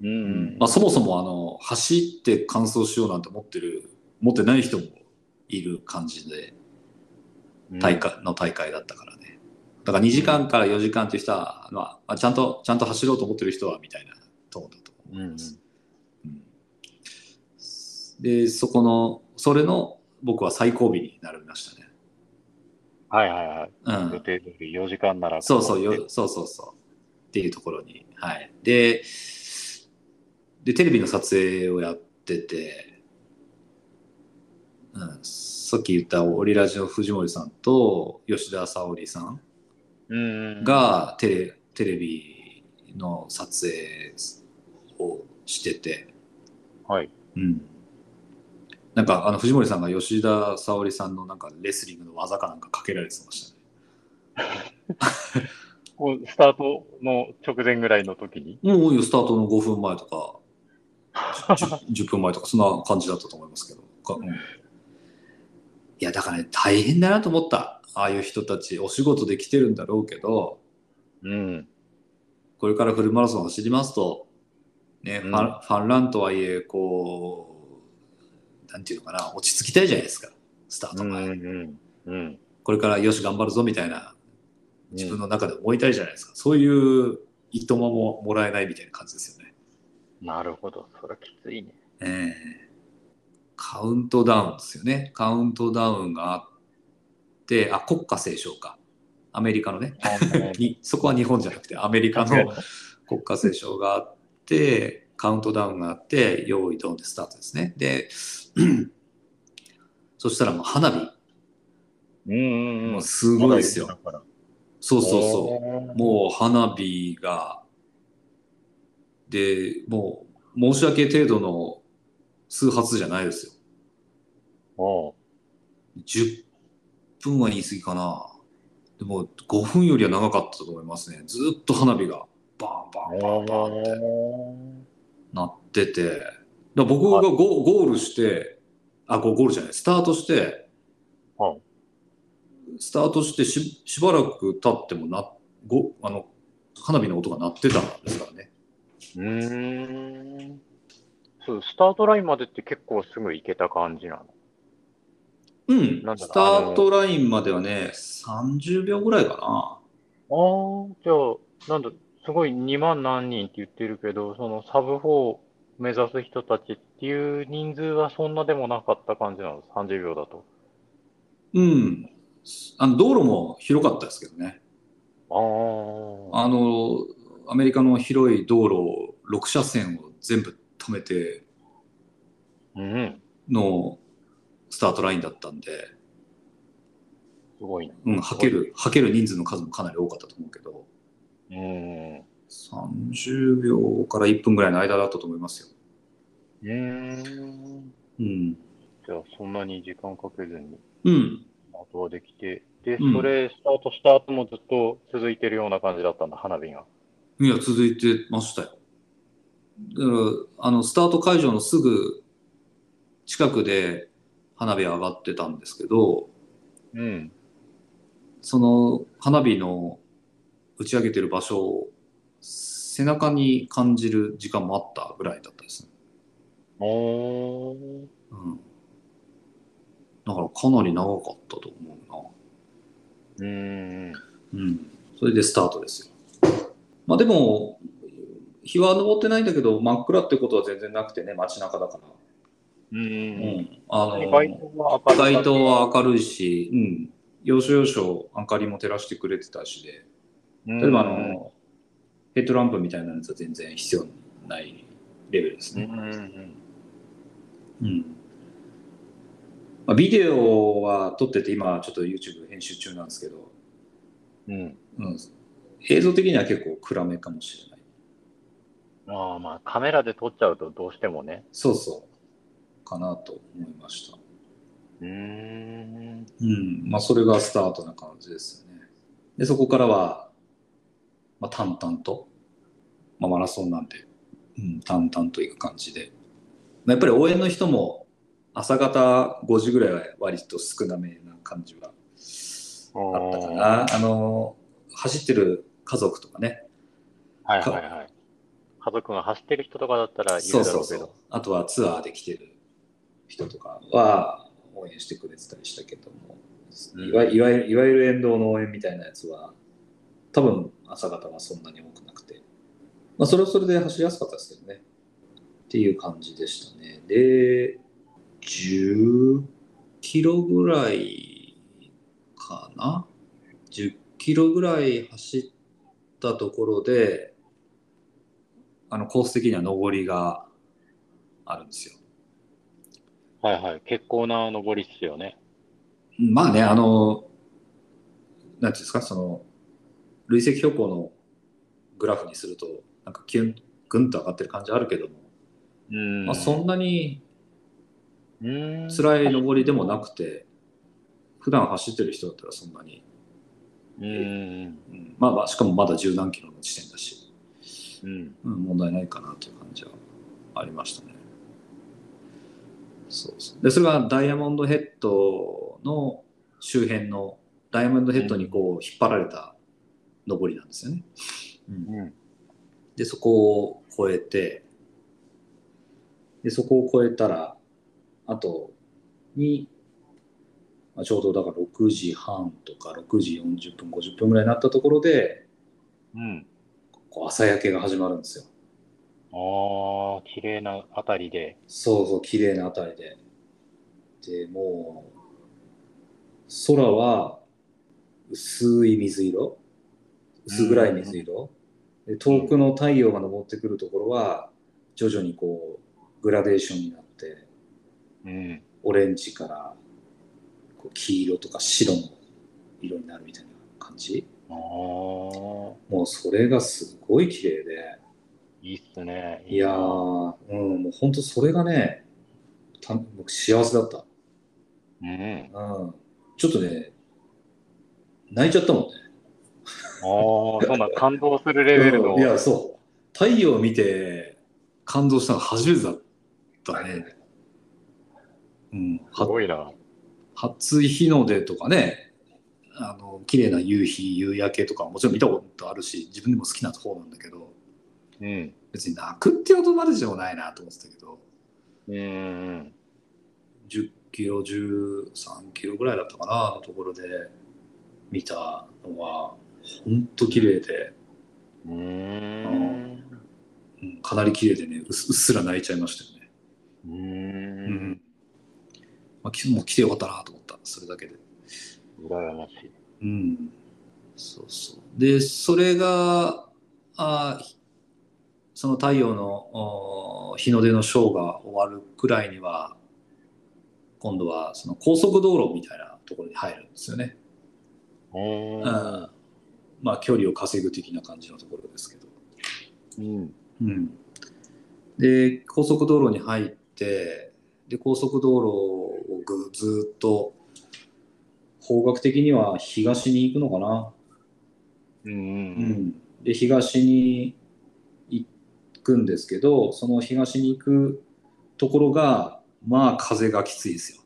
Speaker 2: うん。うん
Speaker 1: まあ、そもそもあの走って完走しようなんて思ってる持ってない人もいる感じで大会の大会だったからね。だから2時間から4時間っていう人は、まあまあ、ちゃんとちゃんと走ろうと思ってる人はみたいなトーンだと思います、うんでそこのそれの僕は最後尾に並びましたね、
Speaker 2: はいはいはい。
Speaker 1: うん、
Speaker 2: 予定通り4時間なら。
Speaker 1: そうそうよそうそうそう。っていうところにはい。ででテレビの撮影をやってて、うん、さっき言ったオリラジの藤森さんと吉田沙保里さん。がテレテレビの撮影をしてて、
Speaker 2: はい。
Speaker 1: うん、なんかあの藤森さんが吉田沙保里さんのなんかレスリングの技かなんかかけられてましたね
Speaker 2: スタートの直前ぐらいの時に？
Speaker 1: もうスタートの5分前とか 10, 10分前とかそんな感じだったと思いますけど、かうん。いやだからね大変だなと思った。ああいう人たちお仕事で来てるんだろうけど。
Speaker 2: うん。
Speaker 1: これからフルマラソン走りますと、ね
Speaker 2: うん。
Speaker 1: ファンファンランとはいえこうなんていうのかな落ち着きたいじゃないですか。スタート前、
Speaker 2: うんうんうん。
Speaker 1: これからよし頑張るぞみたいな自分の中で思いたいじゃないですか、そういういとまももらえないみたいな感じですよね
Speaker 2: なるほど。それはきついね。
Speaker 1: ええカウントダウンですよね。カウントダウンがあって、あ、国歌斉唱か。アメリカのね。にそこは日本じゃなくて、アメリカの国歌斉唱があって、カウントダウンがあって、用意ドンでスタートですね。で、そしたらもう花火、
Speaker 2: うんうんうん。
Speaker 1: もうすごいですよ。そうそう
Speaker 2: そ
Speaker 1: そう。もう花火が、で、もう申し訳程度の数発じゃないですよ。
Speaker 2: う。お
Speaker 1: 10分は言い過ぎかな。でも5分よりは長かったと思いますね。ずっと花火がバーンバーンバーンバーンってなってて。だ僕がゴゴールして、あ、ゴゴールじゃない、スタートして、
Speaker 2: はい
Speaker 1: スタートしてししばらく経ってもな、ごあの花火の音が鳴ってたんですからね。
Speaker 2: うーん。そう、スタートラインまでって結構すぐ行けた感じなの？
Speaker 1: うん
Speaker 2: なん
Speaker 1: スタートラインまではね、30秒ぐらいかな。
Speaker 2: ああ、じゃあ、なんだ、すごい2万何人って言ってるけど、そのサブ4目指す人たちっていう人数はそんなでもなかった感じなの、30秒だと。
Speaker 1: うん。あの道路も広かったですけどね。
Speaker 2: あ。あ
Speaker 1: の、アメリカの広い道路を6車線を全部止めて
Speaker 2: うん。
Speaker 1: のスタートラインだったんで、
Speaker 2: すごいな。
Speaker 1: うん、はける、はける人数の数もかなり多かったと思うけど、
Speaker 2: うん。う
Speaker 1: 30秒から1分ぐらいの間だったと思いますよ。
Speaker 2: ーん。
Speaker 1: うん。
Speaker 2: じゃあ、そんなに時間かけずに、
Speaker 1: うん。
Speaker 2: あとはできて、で、
Speaker 1: うん
Speaker 2: それスタートした後もずっと続いてるような感じだったんだ、花火が。
Speaker 1: いや、続いてましたよ。だから、あの、スタート会場のすぐ近くで花火上がってたんですけど、
Speaker 2: うん。
Speaker 1: その花火の打ち上げてる場所を背中に感じる時間もあったぐらいだったですね。
Speaker 2: おー。
Speaker 1: うん。だからかなり長かったと思
Speaker 2: うーん。
Speaker 1: うな。うん。それでスタートですよ。まあでも、日は昇ってないんだけど、真っ暗ってことは全然なくてね、街中だから。
Speaker 2: う。
Speaker 1: うんん。あの、
Speaker 2: 街灯は明る
Speaker 1: いし、うん。要所要所明かりも照らしてくれてたしで、例えばあの、ヘッドランプみたいなやつは全然必要ないレベルですね。
Speaker 2: んうん
Speaker 1: うん。まあ、ビデオは撮ってて今ちょっと YouTube 編集中なんですけど、
Speaker 2: うん。うん。
Speaker 1: うん、映像的には結構暗めかもしれない。
Speaker 2: ああ、まあ、カメラで撮っちゃうとどうしてもね。
Speaker 1: そうそう。かなと思いました。
Speaker 2: うーん。
Speaker 1: うん。まあそれがスタートな感じですよね。で、そこからは、まあ淡々と、まあマラソンなんで、うん、淡々といく感じで。まあやっぱり応援の人も朝方5時ぐらいは割と少なめな感じはあったかな。あの、走ってる家族とかね。
Speaker 2: はいはいはい。家族が走ってる人とかだったらい
Speaker 1: そう
Speaker 2: るだろうけど。
Speaker 1: そうそう。あとはツアーで来てる人とかは応援してくれてたりしたけども、
Speaker 2: うん
Speaker 1: いわいわゆるいわゆる沿道の応援みたいなやつは、多分朝方はそんなに多くなくて、まあ、それはそれで走りやすかったですけどね。っていう感じでしたね。で、10キロぐらいかな ?10 キロぐらい走ったところで、あのコース的には上りがあるんですよ。
Speaker 2: はいはい。結構な登りっすよね。
Speaker 1: まあね、あの、なんていうんですか、その、累積標高のグラフにすると、なんかキュン、ぐんと上がってる感じあるけども、
Speaker 2: うん。
Speaker 1: まあ、そんなに。辛い登りでもなくて、普段走ってる人だったらそんなに、
Speaker 2: うーん。
Speaker 1: うんまあまあ、しかもまだ十何キロの地点だし、
Speaker 2: うん。
Speaker 1: うん、問題ないかなという感じはありましたね。そうそう。で、それがダイヤモンドヘッドの周辺の、ダイヤモンドヘッドにこう引っ張られた登りなんですよね。うん
Speaker 2: うん。
Speaker 1: で、そこを越えて、で、そこを越えたら、あとに、まあ、ちょうどだから6時半とか6時40分、50分ぐらいになったところで、
Speaker 2: うん。
Speaker 1: こう朝焼けが始まるんですよ。
Speaker 2: ああ、綺麗なあたりで。
Speaker 1: そうそう、綺麗なあたりで。で、もう、空は薄い水色薄暗い水色で遠くの太陽が昇ってくるところは、徐々にこう、グラデーションになって、
Speaker 2: うん。
Speaker 1: オレンジからこう黄色とか白の色になるみたいな感じ？
Speaker 2: ああ、
Speaker 1: もうそれがすごい綺麗で。
Speaker 2: いいっすね。
Speaker 1: いやー、うん、もう本当それがね、た僕幸せだった。
Speaker 2: うん。
Speaker 1: うん。ちょっとね、泣いちゃったもんね。
Speaker 2: ああ、そんな感動するレベルの。
Speaker 1: うんいや、そう。太陽を見て感動したの初めてだったね。うん。
Speaker 2: すごいな。
Speaker 1: 初日の出とかね、あの、綺麗な夕日、夕焼けとかもちろん見たことあるし、自分でも好きな方なんだけど、
Speaker 2: うん。
Speaker 1: 別に泣くってことまでじゃないなと思ってたけど、
Speaker 2: うん。
Speaker 1: 10キロ、13キロぐらいだったかな、のところで見たのは、ほんと綺麗で、
Speaker 2: うーん。
Speaker 1: うん、かなり綺麗でねうっす、ら泣いちゃいましたよね。
Speaker 2: う。
Speaker 1: うんん。まあ、きもう来てよかったなと思った、それだけで。
Speaker 2: 羨ましい。
Speaker 1: うん。そうそう。で、それが、あひその太陽のお日の出のショーが終わるくらいには、今度はその高速道路みたいなところに入るんですよね。
Speaker 2: う。
Speaker 1: まあ、距離を稼ぐ的な感じのところですけど。
Speaker 2: うん。
Speaker 1: うん、で高速道路に入ってで高速道路をぐずっと方角的には東に行くのかな、
Speaker 2: うん。う。
Speaker 1: うん。で東に行くんですけどその東に行くところがまあ風がきついですよ。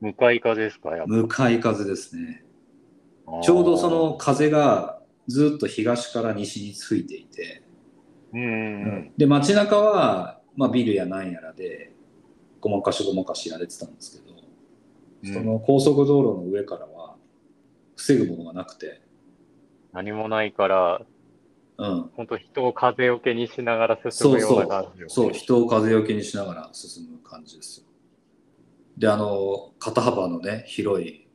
Speaker 2: 向かい風ですかやっぱ。
Speaker 1: 向かい風ですね。ちょうどそ、の風がずっと東から西に吹いていて、
Speaker 2: うん。うん。
Speaker 1: で街中は、まあ、ビルやなんやらでごまかしごまかしやれてたんですけど、
Speaker 2: うん。
Speaker 1: その高速道路の上からは防ぐものがなくて、
Speaker 2: 何もないから、
Speaker 1: うん、
Speaker 2: 本当人を風よけにしながら進むよう
Speaker 1: そうそう
Speaker 2: な感じよ
Speaker 1: そう人を風よけにしながら進む感じですよであの肩幅のね広い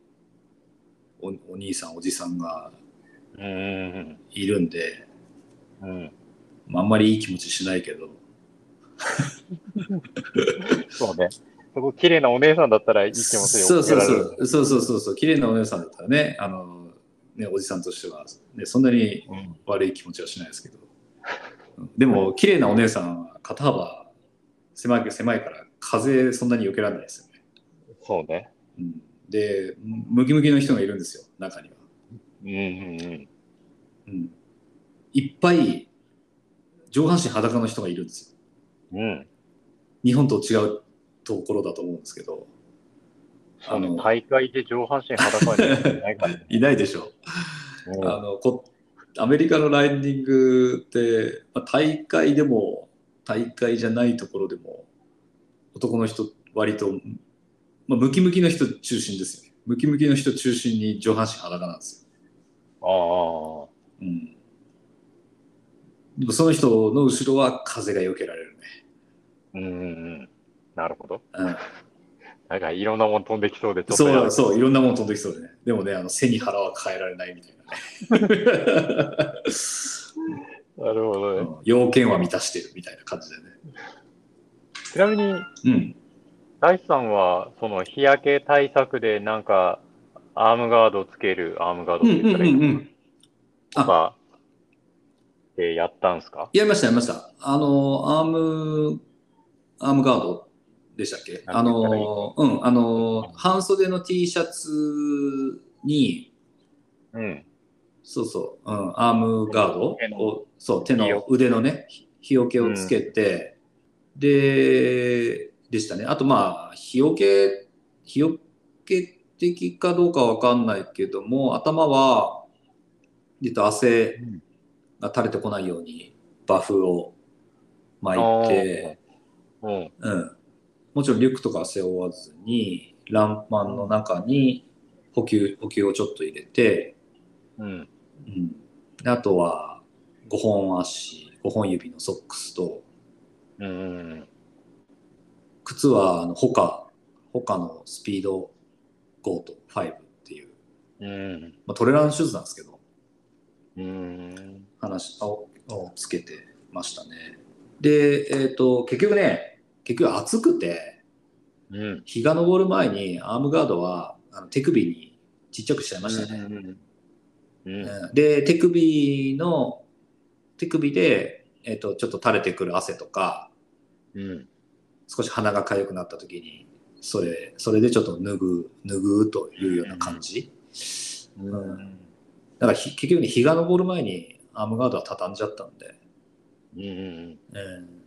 Speaker 1: おお兄さんおじさんがいるんで、
Speaker 2: うん。うん。
Speaker 1: まあ、あんまりいい気持ちしないけど
Speaker 2: そうね。そこ綺麗なお姉さんだったらいい気持ちで
Speaker 1: そうそうそうそうそうそうそう綺麗なお姉さんだったらねあのねおじさんとしては、ね、そんなに
Speaker 2: うん
Speaker 1: 悪い気持ちはしないですけど。うんでも、綺麗なお姉さんは肩幅狭い狭いから風そんなに避けられないですよね。
Speaker 2: そうね。
Speaker 1: うん、で、ムキムキの人がいるんですよ、中には。
Speaker 2: うんうん
Speaker 1: うん、いっぱい上半身裸の人がいるんですよ。
Speaker 2: うん。うん。
Speaker 1: 日本と違うところだと思うんですけど、あの
Speaker 2: 大会で上半身裸にいないからね。
Speaker 1: いないでしょ。
Speaker 2: うん
Speaker 1: あのこアメリカのライディングって、まあ、大会でも大会じゃないところでも男の人割と、まあ、ムキムキの人中心ですよねムキムキの人中心に上半身裸なんですよ、
Speaker 2: あ
Speaker 1: うん、でもその人の後ろは風が避けられるね、
Speaker 2: あ。うんうんうん。なるほど。
Speaker 1: うん、
Speaker 2: なんかいろんなもん飛んできそうで
Speaker 1: そうそういろんなもの飛んできそうでね。でもねあの背に腹は変えられないみたいな。ね
Speaker 2: なるほどね。
Speaker 1: うん。要件は満たしてるみたいな感じでね。
Speaker 2: ちなみに、
Speaker 1: うん。
Speaker 2: 大地さんは、その日焼け対策でなんか、アームガードつける、アームガードって言ったらいいの
Speaker 1: うんうん
Speaker 2: とか、でやったんすか？
Speaker 1: やりました、やりました。あの、アーム、アームガードでしたっけ？あの、うん、あの、半袖の T シャツに、
Speaker 2: うん。
Speaker 1: そうそう、うん、アームガードを、そう、手の腕のね、日よけをつけて、で、でしたね。あと、まあ、日よけ、日よけ的かどうかわかんないけども、頭は、えっと、汗が垂れてこないように、バフを巻いて、
Speaker 2: うん。
Speaker 1: うん、もちろんリュックとかは背負わずに、ランパンの中に補給補給をちょっと入れて、
Speaker 2: うん。
Speaker 1: うん、であとは5本足、5本指のソックスと、
Speaker 2: うん。うん。
Speaker 1: 靴はあのホカ、ホカのスピード5と5っていう、
Speaker 2: うん。
Speaker 1: まあ、トレランシューズなんですけど、
Speaker 2: うん。
Speaker 1: 話ををつけてましたね。で、えっ、と、結局ね、結局暑くて、
Speaker 2: うん。
Speaker 1: 日が昇る前にアームガードはあの手首にちっちゃくしちゃいましたね。
Speaker 2: うん。うん。
Speaker 1: うんで、手首の、手首で、えっ、と、ちょっと垂れてくる汗とか、
Speaker 2: うん。
Speaker 1: 少し鼻が痒くなった時に、それ、それでちょっと脱ぐ、脱ぐというような感じ。
Speaker 2: うん。
Speaker 1: だからひ結局ね、日が昇る前にアームガードは畳んじゃったんで、
Speaker 2: うん。
Speaker 1: うん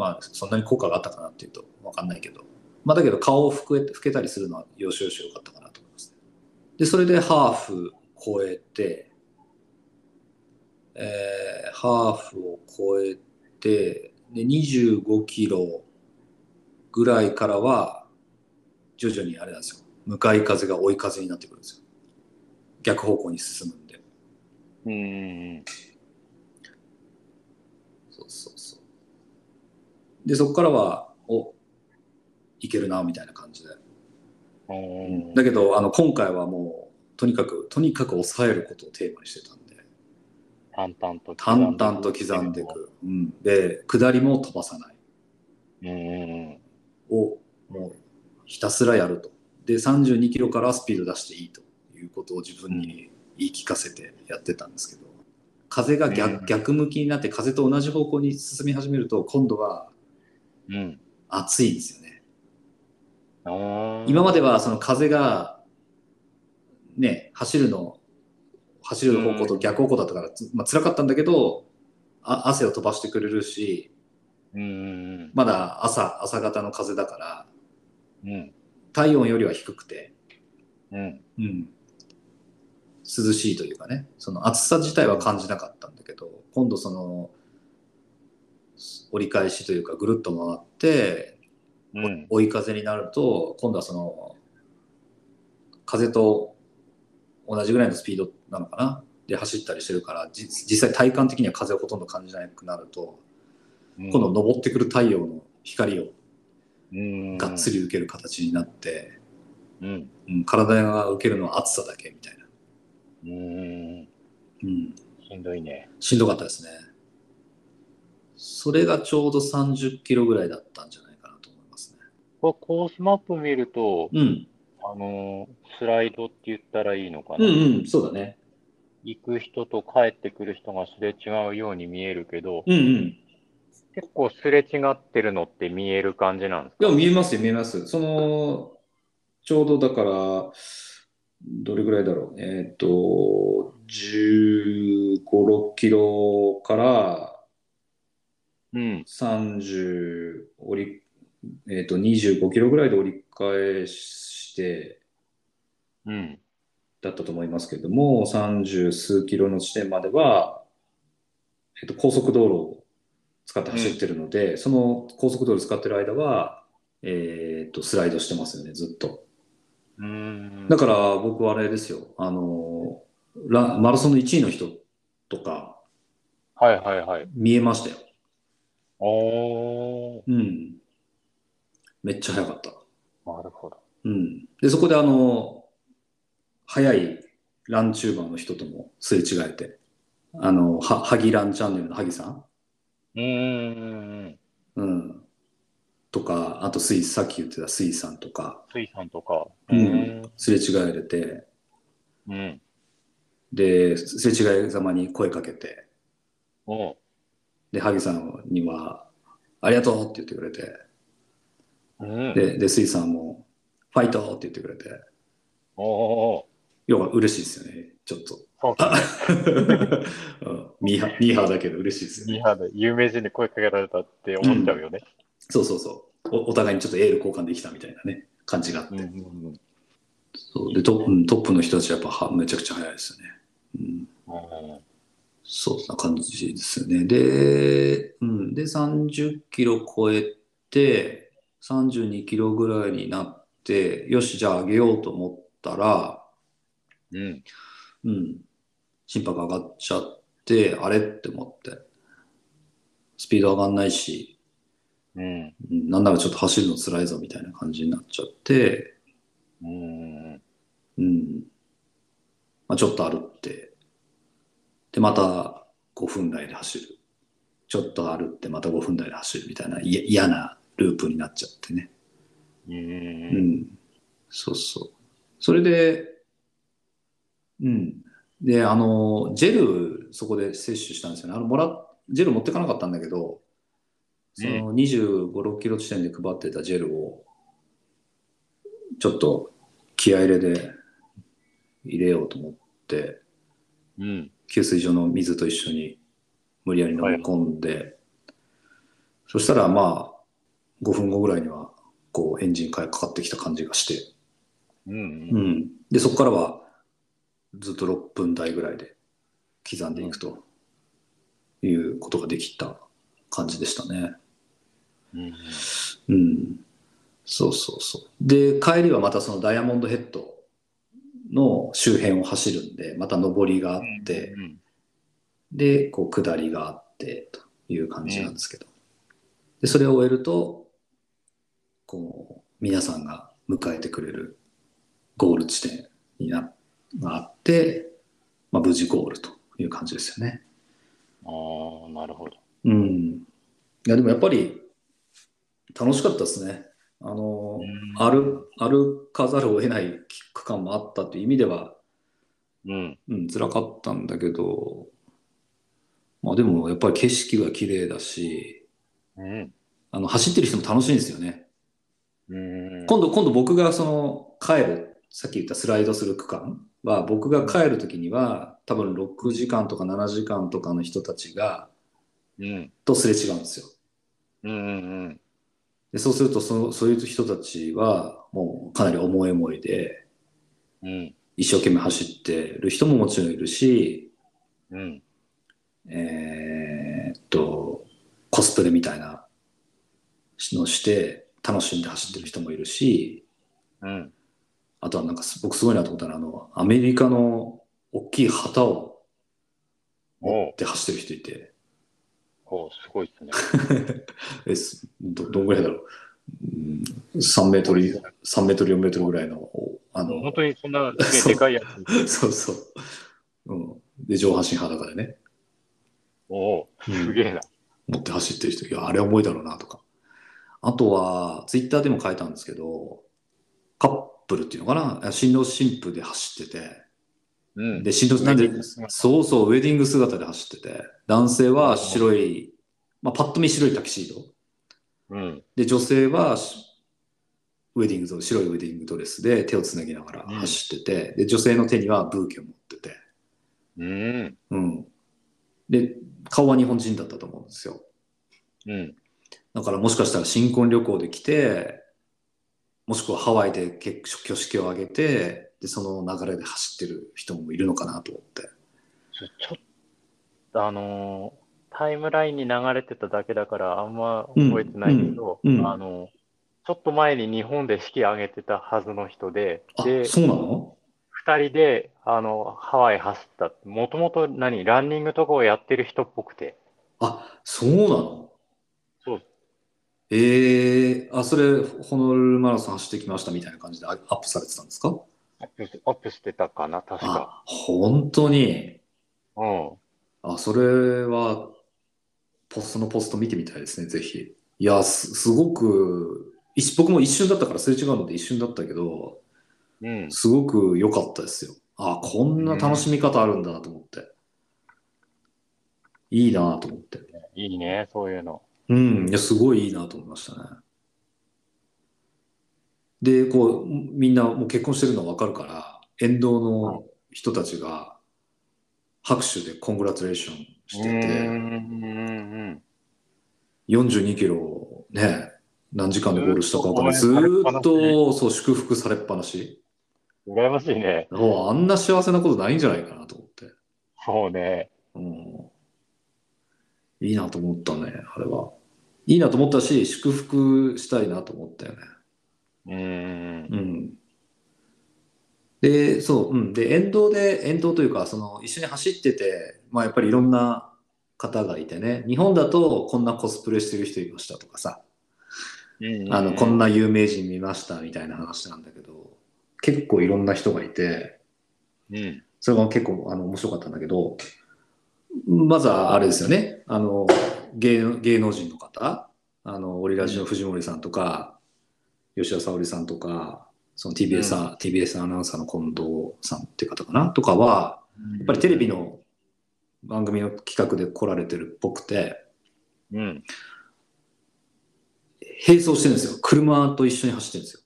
Speaker 1: まあ、そんなに効果があったかなっていうと分かんないけど、まあ、だけど顔を拭け拭けたりするのはよしよしよかったかなと思います、で、それでハーフ超えて、えーハーフを超えて、で、25キロぐらいからは、徐々にあれなんですよ。向かい風が追い風になってくるんですよ。逆方向に進むんで。
Speaker 2: うん。
Speaker 1: そうそうそう。で、そこからは、お、いけるな、みたいな感じで。
Speaker 2: うん。
Speaker 1: だけど、あの、今回はもう、とにかく、とにかく抑えることをテーマにしてたんで、
Speaker 2: 淡々と
Speaker 1: 淡々と刻んでい。く。うん。で、下りも飛ばさない。
Speaker 2: うんうん
Speaker 1: をもうひたすらやると。で、32キロからスピード出していいということを自分に言い聞かせてやってたんですけど、風が逆,、
Speaker 2: うん
Speaker 1: 逆向きになって風と同じ方向に進み始めると、今度は。暑いんですよね。今まではその風がね、走るの、走る方向と逆方向だったから、つまあ辛かったんだけど、あ汗を飛ばしてくれるし、
Speaker 2: うんうん
Speaker 1: まだ朝、朝方の風だから、
Speaker 2: うん。うん。
Speaker 1: 体温よりは低くて、
Speaker 2: うん。
Speaker 1: うん、涼しいというかねその暑さ自体は感じなかったんだけど今度その折り返しというかぐるっと回って
Speaker 2: うん。
Speaker 1: 追い風になると今度はその風と同じぐらいのスピードなのかな？で走ったりしてるからじ実際体感的には風をほとんど感じなくなると今度昇ってくる太陽の光を
Speaker 2: うん、
Speaker 1: がっつり受ける形になって、
Speaker 2: うん。
Speaker 1: うん、体が受けるのは暑さだけみたいな、
Speaker 2: うん。
Speaker 1: うん、
Speaker 2: しんどいね。
Speaker 1: しんどかったですね。それがちょうど30キロぐらいだったんじゃないかなと思いますね。
Speaker 2: これコースマップ見ると、
Speaker 1: うん。
Speaker 2: あのースライドって言ったらいいのかな？
Speaker 1: うんうん、そうだね。
Speaker 2: 行く人と帰ってくる人がすれ違うように見えるけど、
Speaker 1: うんうん。
Speaker 2: 結構すれ違ってるのって見える感じなんです
Speaker 1: いや、
Speaker 2: か
Speaker 1: 見えますよ、見えます。その、ちょうどだから、どれぐらいだろう。えっ、と、15、6キロから
Speaker 2: うん。
Speaker 1: 30、折り、えっ、と、25キロぐらいで折り返して、
Speaker 2: うん。
Speaker 1: だったと思いますけれども、30数キロの地点までは、えっと、高速道路を使って走ってるので、その高速道路使ってる間は、えっと、スライドしてますよね、ずっと。
Speaker 2: うーん。
Speaker 1: だから僕はあれですよ、あの、ラマラソンの1位の人とか
Speaker 2: はいはいはい。
Speaker 1: 見えましたよ。
Speaker 2: おー。
Speaker 1: うん。めっちゃ速かった。
Speaker 2: なるほど。
Speaker 1: うん。で、そこであの、速いランチューバーの人ともすれ違えて、あの、は、ハギランチャンネルのハギさん？
Speaker 2: うーん。
Speaker 1: うん。とか、あとスイ、さっき言ってたスイさんとか、
Speaker 2: 水産とか。
Speaker 1: うんすれ違えれて、
Speaker 2: うん。うん。
Speaker 1: で、すれ違いざまに声かけて、
Speaker 2: おう
Speaker 1: で、ハギさんには、ありがとうって言ってくれて、
Speaker 2: うん。
Speaker 1: で、で、スイさんも、ファイトって言ってくれて、
Speaker 2: おー。
Speaker 1: 要は嬉しいですよね、ちょっと。ミーハー、ミーハーだけど嬉しいですよね。
Speaker 2: ミーハーで有名人に声かけられたって思っちゃうよね。
Speaker 1: そうそうそうお。お互いにちょっとエール交換できたみたいなね、感じがあって。
Speaker 2: うんうん
Speaker 1: そうでトップうんトップの人たちはやっぱはめちゃくちゃ速いですよね。うん、
Speaker 2: うん。
Speaker 1: そうな感じですよね。で、うん、で、30キロ超えて、32キロぐらいになって、よし、じゃあ上げようと思ったら、
Speaker 2: うん。
Speaker 1: うん、心拍上がっちゃって、あれって思って、スピード上がんないし、
Speaker 2: うん。
Speaker 1: うんなんならちょっと走るの辛いぞみたいな感じになっちゃって、
Speaker 2: うん。
Speaker 1: うん。まあ、ちょっと歩って、で、また5分台で走る。ちょっと歩って、また5分台で走るみたいな、嫌なループになっちゃってね。
Speaker 2: う。
Speaker 1: うんん。そうそう。それで、うん。で、あの、ジェル、そこで摂取したんですよね。あの、もらっ、ジェル持ってかなかったんだけど、その25、6キロ地点で配ってたジェルを、ちょっと気合入れで入れようと思って、
Speaker 2: うん。
Speaker 1: 給水所の水と一緒に無理やり飲み込んで、そしたらまあ、5分後ぐらいには、こう、エンジンかかってきた感じがして、
Speaker 2: うん。
Speaker 1: うん。で、そこからは、ずっと6分台ぐらいで刻んでいくということができた感じでしたね。
Speaker 2: うん。
Speaker 1: うん。そうそうそう。で、帰りはまたそのダイヤモンドヘッドの周辺を走るんで、また上りがあって、
Speaker 2: うん。
Speaker 1: で、こう下りがあってという感じなんですけど。で、それを終えると、こう、皆さんが迎えてくれるゴール地点になっがあって、まあ、無事ゴールという感じですよね。
Speaker 2: ああ、なるほど。
Speaker 1: うん。いや、でもやっぱり楽しかったですね。あの、歩歩かざるを得ない区間もあったという意味では、
Speaker 2: うん。
Speaker 1: うん、辛かったんだけど、まあでもやっぱり景色が綺麗だし、
Speaker 2: うん。
Speaker 1: あの走ってる人も楽しいんですよね。
Speaker 2: うん。
Speaker 1: 今度、今度僕がその帰る、さっき言ったスライドする区間は、僕が帰るときには、多分6時間とか7時間とかの人たちが、
Speaker 2: うん。
Speaker 1: とすれ違うんですよ。
Speaker 2: うん。うん。
Speaker 1: でそうするとその、そういう人たちは、もうかなり重い思いで、
Speaker 2: うん。
Speaker 1: 一生懸命走ってる人ももちろんいるし、
Speaker 2: うん。
Speaker 1: えーっと、コスプレみたいなのして、楽しんで走ってる人もいるし、
Speaker 2: うん。
Speaker 1: あとはなんかす僕すごいなと思ったのは、あの、アメリカの大きい旗を持って走ってる人いて、
Speaker 2: おうすごいっすね。
Speaker 1: どどんぐらいだろう、うん、3メートル、3メートル、4メートルぐらいの、おあの、
Speaker 2: 本当にそんな、ね、でかいやつ。
Speaker 1: そう そう。うん。で、上半身裸でね、
Speaker 2: おお、すげえな。
Speaker 1: 持って走ってる人、いや、あれ重いだろうなとか。あとは、ツイッターでも書いたんですけど、カップルっていうのかな？あ新郎新婦で走ってて、
Speaker 2: うん。
Speaker 1: で、新郎、なんでそうそう、ウェディング姿で走ってて、男性は白い、まあ、パッと見白いタキシード。
Speaker 2: うん。
Speaker 1: で、女性はしウェディングド白いウェディングドレスで手をつなぎながら走ってて、で、女性の手にはブーケを持ってて、
Speaker 2: うん。
Speaker 1: うん。で、顔は日本人だったと思うんですよ。
Speaker 2: うん。
Speaker 1: だからもしかしたら新婚旅行で来て、もしくはハワイで結挙式を挙げて、で、その流れで走ってる人もいるのかなと思って。
Speaker 2: ちょ、ちょっと、あのータイムラインに流れてただけだから、あんま覚えてないけど、
Speaker 1: うんうんうん
Speaker 2: あのちょっと前に日本で式挙げてたはずの人で、
Speaker 1: あ、
Speaker 2: で、
Speaker 1: そうなの？
Speaker 2: 二人で、あの、ハワイ走った。もともと何、ランニングとかをやってる人っぽくて。
Speaker 1: あ、そうなの？
Speaker 2: そう。
Speaker 1: ええあ、それ、ホノルルマラソン走ってきましたみたいな感じでアアップされてたんですか？
Speaker 2: アップしアップしてたかな、確か。
Speaker 1: あ、本当に？
Speaker 2: うん。
Speaker 1: あ、それは、ポストのポスト見てみたいですね、ぜひ。いや、す、すごく、一僕も一瞬だったからすれ違うので一瞬だったけど、
Speaker 2: うん。
Speaker 1: すごく良かったですよ。あ、こんな楽しみ方あるんだと思って。いいなと思って。
Speaker 2: いいね、そういうの。
Speaker 1: うん、いや、すごいいいなと思いましたね。で、こう、みんなもう結婚してるの分かるから、沿道の人たちが拍手でコングラチュレーションして
Speaker 2: うん。う
Speaker 1: て、
Speaker 2: ん。
Speaker 1: 42キロね、何時間でゴールしたか分かんない。ず
Speaker 2: っと、
Speaker 1: そう、祝福されっぱなし。
Speaker 2: 羨ましいね。
Speaker 1: もうあんな幸せなことないんじゃないかなと思って。
Speaker 2: そうね。
Speaker 1: うん、いいなと思ったね、あれは。いいなと思ったし、祝福したいなと思ったよね。
Speaker 2: うん。
Speaker 1: うん。で、そう、うん。で、沿道で、沿道というか、その、一緒に走ってて、まあ、やっぱりいろんな方がいてね、日本だとこんなコスプレしてる人いましたとかさ、
Speaker 2: うん。
Speaker 1: あの、こんな有名人見ましたみたいな話なんだけど、結構いろんな人がいて、
Speaker 2: うん。
Speaker 1: それが結構、あの、面白かったんだけど、まずはあれですよね、あの、芸芸能人の方、あの、オリラジの藤森さんとか、吉田沙保里さんとか、その TBS,、さん TBS アナウンサーの近藤さんっていう方かな？とかは、やっぱりテレビの番組の企画で来られてるっぽくて、
Speaker 2: うん。
Speaker 1: 並走してるんですよ。車と一緒に走ってるんですよ。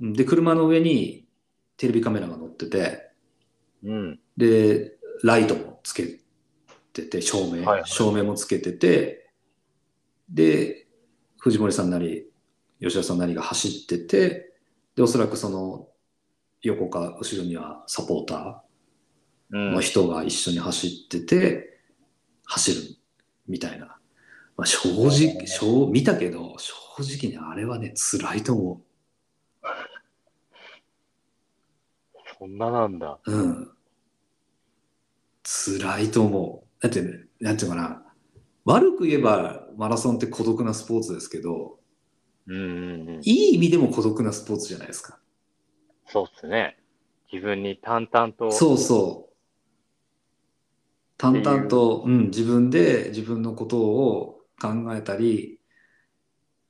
Speaker 1: で、車の上にテレビカメラが乗ってて、
Speaker 2: うん。
Speaker 1: で、ライトもつけてて、照明、
Speaker 2: はいはい
Speaker 1: 照明もつけてて、で、藤森さんなり、吉田さんなりが走ってて、で、おそらくその、横か後ろにはサポータ
Speaker 2: うん
Speaker 1: ーの人が一緒に走ってて、走るみたいな。まあ、正直、正見たけど、正直ね、あれはね、辛いと思
Speaker 2: そんななんだ。
Speaker 1: う。うん。辛いと思う。だってね、なんていうのかな、悪く言えばマラソンって孤独なスポーツですけど、
Speaker 2: うんうんうん。
Speaker 1: いい意味でも孤独なスポーツじゃないですか。
Speaker 2: そうっすね。自分に淡々と。
Speaker 1: そうそう。淡々と、うん、自分で自分のことを考えたり、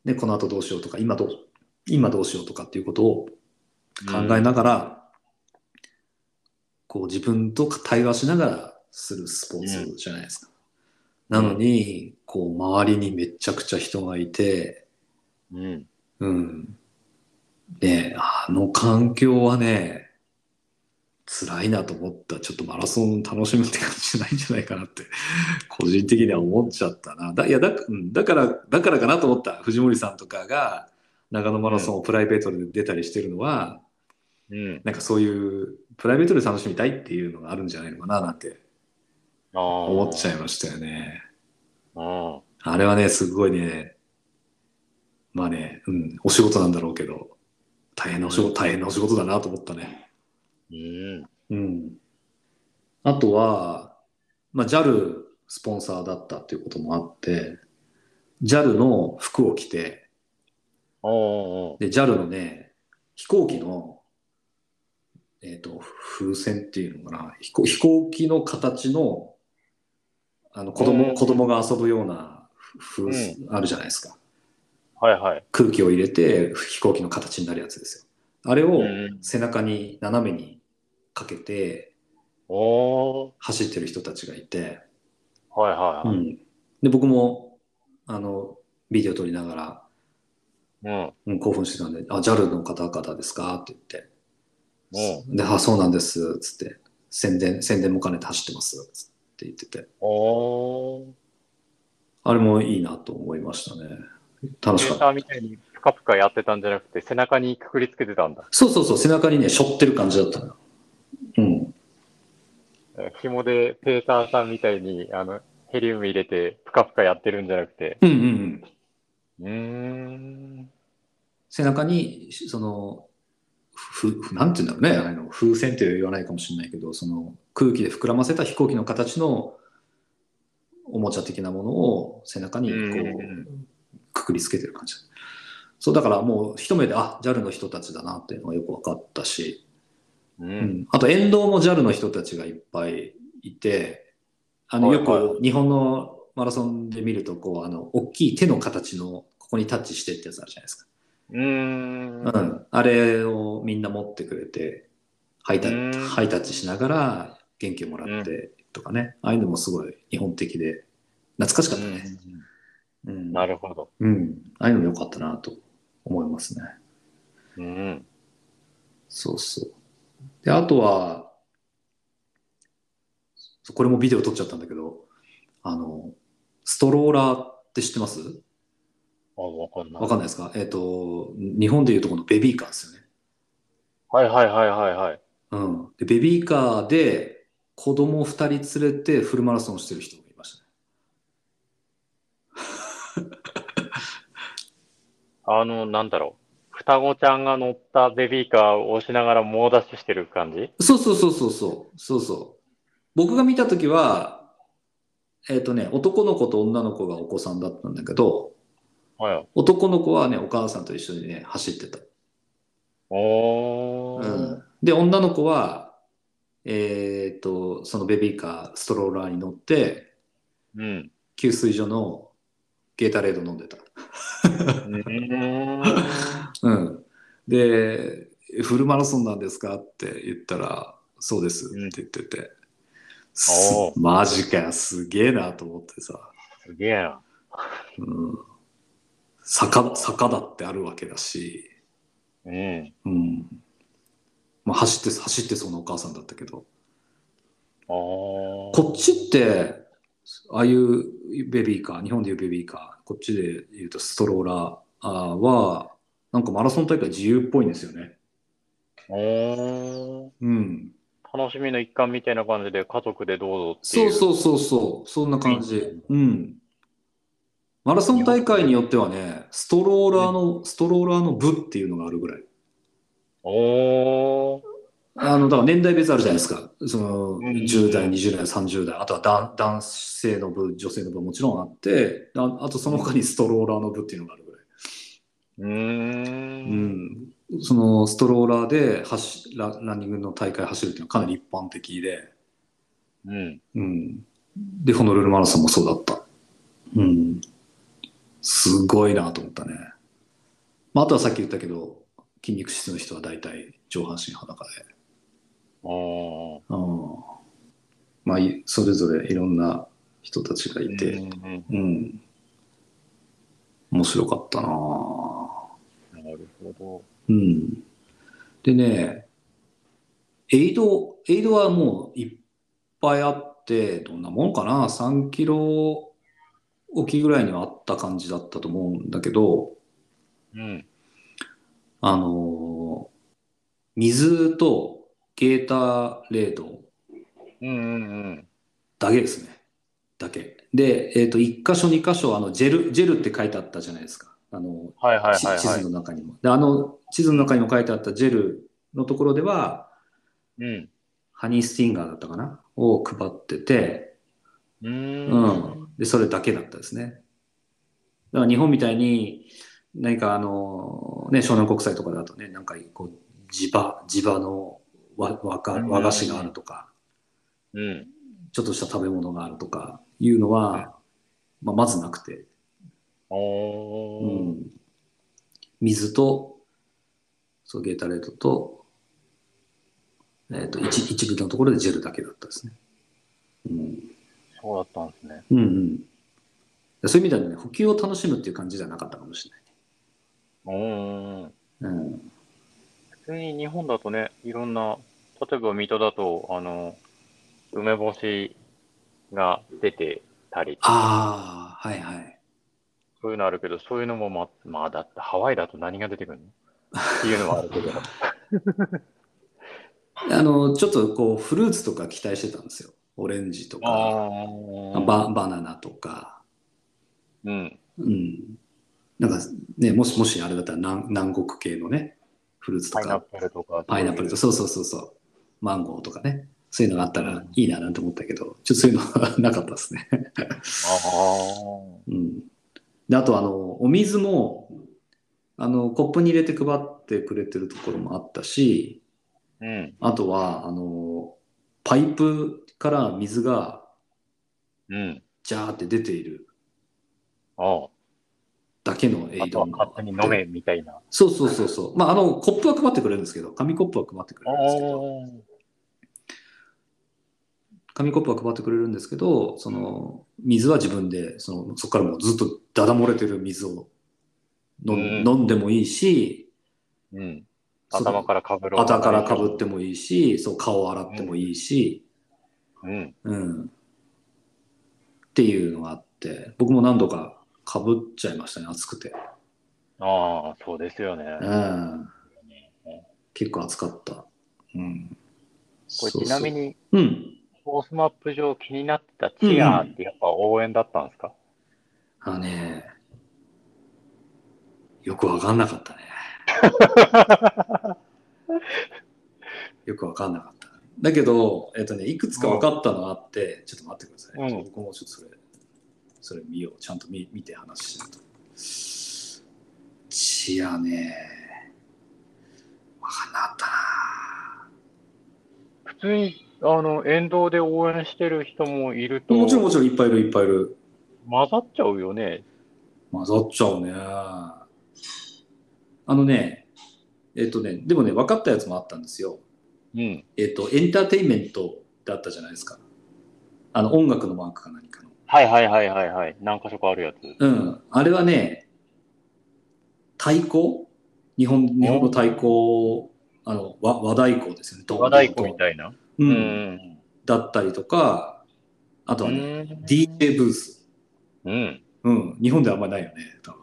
Speaker 1: で、この後どうしようとか、今どう、今どうしようとかっていうことを考えながら、こう自分と対話しながらするスポーツじゃないですか。なのに、こう周りにめちゃくちゃ人がいて、
Speaker 2: うん。
Speaker 1: うん。ねあの環境はね、辛いなと思った。ちょっとマラソン楽しむって感じじゃないんじゃないかなって、個人的には思っちゃったな。だいやだうんだから、だからかなと思った。藤森さんとかが長野マラソンをプライベートで出たりしてるのは、
Speaker 2: うん。
Speaker 1: なんかそういうプライベートで楽しみたいっていうのがあるんじゃないのかななんて思
Speaker 2: 思
Speaker 1: っちゃいましたよね。
Speaker 2: ゃ
Speaker 1: あれはね、すごいね、まあね、うん、お仕事なんだろうけど、大変なお仕事、大変なお仕事だなと思ったね。
Speaker 2: うん。
Speaker 1: うん。あとは、まあ、JAL スポンサーだったっていうこともあって、JAL の服を着て、で、JAL のね、飛行機の、えっ、と、風船っていうのかな、飛行飛行機の形の、あの、子供、
Speaker 2: うん
Speaker 1: 子供が遊ぶような風船、あるじゃないですか。
Speaker 2: はいはい。
Speaker 1: 空気を入れて飛行機の形になるやつですよ。あれを
Speaker 2: うん
Speaker 1: 背中に斜めにかけて。走ってる人たちがいて、
Speaker 2: はいはいはい。
Speaker 1: うん、で僕もあのビデオ撮りながら、
Speaker 2: うん。
Speaker 1: うん、興奮してたんで「あ JAL の方々ですか?」って言って
Speaker 2: うん。
Speaker 1: で「あそうなんです」っつって宣伝宣伝も兼ねて走ってますつって言ってて。あれもいいなと思いましたね楽しかった
Speaker 2: データみたいにぷかぷかやってたんじゃなくて、背中にくくりつけてたんだ。
Speaker 1: そうそうそう背中にね背負ってる感じだったのようん
Speaker 2: え紐でペーターさんみたいに、あの、ヘリウム入れて、ぷかぷかやってるんじゃなくて。
Speaker 1: うんうんうん
Speaker 2: うーん。
Speaker 1: 背中にそのふふなんて言うんだろうね。あの風船って言わないかもしれないけどその空気で膨らませた飛行機の形のおもちゃ的なものを背中にこ
Speaker 2: う
Speaker 1: くくりつけてる感じ。そうだからもう一目であ JAL の人たちだなっていうのがよく分かったし、
Speaker 2: う。
Speaker 1: うん。ん、あと沿道も JAL の人たちがいっぱいいてあのよく日本のマラソンで見るとこうあの大きい手の形のここにタッチしてってやつあるじゃないですか
Speaker 2: うーん。
Speaker 1: うん、あれをみんな持ってくれてハイタ
Speaker 2: うん。
Speaker 1: ハイタッチしながら元気をもらってとかね、ああいうのもすごい日本的で懐かしかったね、うん。
Speaker 2: なるほど。
Speaker 1: うん、ああいうのも良かったなと思いますね。
Speaker 2: うん。
Speaker 1: そうそう。であとはこれもビデオ撮っちゃったんだけどあのストローラーって知ってます？
Speaker 2: あ、わかんない。
Speaker 1: わかんないですか？えっ、と日本でいうとこのベビーカーですよね
Speaker 2: はいはいはいはいはい。
Speaker 1: うん、でベビーカーで子供2人連れてフルマラソンしてる人がいましたね。
Speaker 2: あの、なんだろう。双子ちゃんが乗ったベビーカーを押しながら猛ダッシュしてる感じ？
Speaker 1: そうそうそうそうそうそうそう。僕が見た時は、えっ、とね、男の子と女の子がお子さんだったんだけど、
Speaker 2: はい。
Speaker 1: 男の子はね、お母さんと一緒にね、走ってた。
Speaker 2: おー。
Speaker 1: うん、で、女の子は、えっ、と、そのベビーカー、ストローラーに乗って、
Speaker 2: うん。
Speaker 1: 給水所のゲータレード飲んでた。
Speaker 2: うん。
Speaker 1: うん。で、フルマラソンなんですかって言ったら、そうですって言ってて、す
Speaker 2: おー
Speaker 1: マジかよ、すげえなと思ってさ、
Speaker 2: すげえな。
Speaker 1: うん、坂、坂だってあるわけだし、
Speaker 2: うん。
Speaker 1: うん。まあ、走って、走ってそうなお母さんだったけど、
Speaker 2: おー。
Speaker 1: こっちって、ああいうベビーカー、日本でいうベビーカー、こっちで言うとストローラーは、なんかマラソン大会自由っぽいんですよね。うん。
Speaker 2: 楽しみの一環みたいな感じで家族でどうぞってい。
Speaker 1: そううそうそうそう、そんな感じ。うん。マラソン大会によってはね、ストローラーの、ストローラーの部っていうのがあるぐらい。
Speaker 2: おー。
Speaker 1: あの、だから年代別あるじゃないですか。その、
Speaker 2: うん
Speaker 1: 10代、20代、30代、あとは男男性の部、女性の部はもちろんあって、ああとその他にストローラーの部っていうのがあるぐらい。
Speaker 2: うー。
Speaker 1: うんん。そのストローラーで走ラランニングの大会走るっていうのはかなり一般的で、
Speaker 2: うん。
Speaker 1: うん。で、ホノルルマラソンもそうだった。うん。すごいなと思ったね。まあ、あとはさっき言ったけど、筋肉質の人は大体上半身裸で。
Speaker 2: おー
Speaker 1: うん。まあ、いそれぞれいろんな人たちがいて、
Speaker 2: うん。
Speaker 1: 面白かったな
Speaker 2: なるほ
Speaker 1: うん。でね、エイド、エイドはもういっぱいあって、どんなもんかな ?3 キロ沖ぐらいにはあった感じだったと思うんだけど、
Speaker 2: ど。うん。
Speaker 1: あのー水とゲーターレード
Speaker 2: うんうんうん。
Speaker 1: だけですね。だけ。で、えっ、と、1箇所、2箇所、あの、ジェル、ジェルって書いてあったじゃないですか。あの、
Speaker 2: はいはい
Speaker 1: ち地図
Speaker 2: はいはい。
Speaker 1: の中にも。で、あの、地図の中にも書いてあったジェルのところでは、
Speaker 2: うん。
Speaker 1: ハニースティンガーだったかな？を配ってて、
Speaker 2: うーん。
Speaker 1: うん。で、それだけだったですね。だから日本みたいに、何かあの、ね、湘南国際とかだとね、なんかこう、地場、地場の和和菓和菓子があるとか、
Speaker 2: うん。
Speaker 1: ちょっとした食べ物があるとかいうのは、まあ、まずなくて。うん。水と、そう、ゲータレードと、えっ、と、一一部のところでジェルだけだったですね。うん。
Speaker 2: そうだったんですね。
Speaker 1: うんうん。そういう意味ではね、補給を楽しむっていう感じじゃなかったかもしれ。ない。うん。
Speaker 2: 普通に日本だとね、いろんな、例えば水戸だと、あの、梅干しが出てたり
Speaker 1: ああ、はいはい。
Speaker 2: そういうのあるけど、そういうのもま、まあだってハワイだと何が出てくるの？っていうのはあるけど。
Speaker 1: あの、ちょっとこう、フルーツとか期待してたんですよ。オレンジとか、
Speaker 2: あ
Speaker 1: ババナナとか。
Speaker 2: うん。
Speaker 1: うん。なんかね、もしもしあれだったら南南国系のね、フルーツとか、
Speaker 2: パイナップルとか。
Speaker 1: パイナップルと、そうそうそうそう、マンゴーとかね、そういうのがあったらいいななんて思ったけど、ちょっとそういうのはなかったですね。
Speaker 2: あ
Speaker 1: うん。で、あとあの、お水も、あの、コップに入れて配ってくれてるところもあったし、
Speaker 2: あ。うん。
Speaker 1: あとは、あの、パイプから水が
Speaker 2: うん。
Speaker 1: ジャーって出ている
Speaker 2: あ
Speaker 1: だけのエ
Speaker 2: あ。あとは
Speaker 1: イドも
Speaker 2: 勝手に飲めみたいな。
Speaker 1: そうそうそうそう。まあ、あの、コップは配ってくれるんですけど、紙コップは配ってくれ
Speaker 2: あ
Speaker 1: るんですけど、
Speaker 2: あ。
Speaker 1: 紙コップは配ってくれるんですけど、その、水は自分で、その、そこからもうずっとダダ漏れてる水を飲ん,、
Speaker 2: うん
Speaker 1: 飲んでもいいし、
Speaker 2: うん。頭からかぶる。
Speaker 1: 頭からってもいいし、そう、顔洗ってもいいし、
Speaker 2: うん。
Speaker 1: うん。っていうのがあって、僕も何度かかぶっちゃいましたね、暑くて。
Speaker 2: ああ、そうですよね。
Speaker 1: うん。結構暑かった。うん。
Speaker 2: これちなみ
Speaker 1: に。
Speaker 2: に、
Speaker 1: うん。
Speaker 2: コースマップ上気になってたチアーってやっぱ応援だったんですか、
Speaker 1: あのね、よくわかんなかったね。よくわかんなかった。だけど、えっとね、いくつか分かったのがあって、ちょっと待ってください。
Speaker 2: うん
Speaker 1: 僕もちょっとそれ、それ見よう。ちゃんと見見て話しないと。チアね、わかんなたな。
Speaker 2: 普通に、あの、沿道で応援してる人もいると、
Speaker 1: もちろんもちろんいっぱいいるいっぱいいる。
Speaker 2: 混ざっちゃうよね。
Speaker 1: 混ざっちゃうね。あのね、えっとね、でもね、分かったやつもあったんですよ。
Speaker 2: うん。
Speaker 1: えっと、エンターテインメントだったじゃないですか。あの、音楽のマークか何かの。
Speaker 2: はいはいはいはいはい。何箇所かあるやつ。
Speaker 1: うん。あれはね、太鼓？日本、日本の太鼓、あの、和和太鼓ですよね。
Speaker 2: 和太鼓みたいな？
Speaker 1: う。
Speaker 2: うんん。
Speaker 1: だったりとか、あとはね、
Speaker 2: うん。
Speaker 1: DJ ブース。
Speaker 2: うん。
Speaker 1: うん。日本ではあんまりないよね、多分。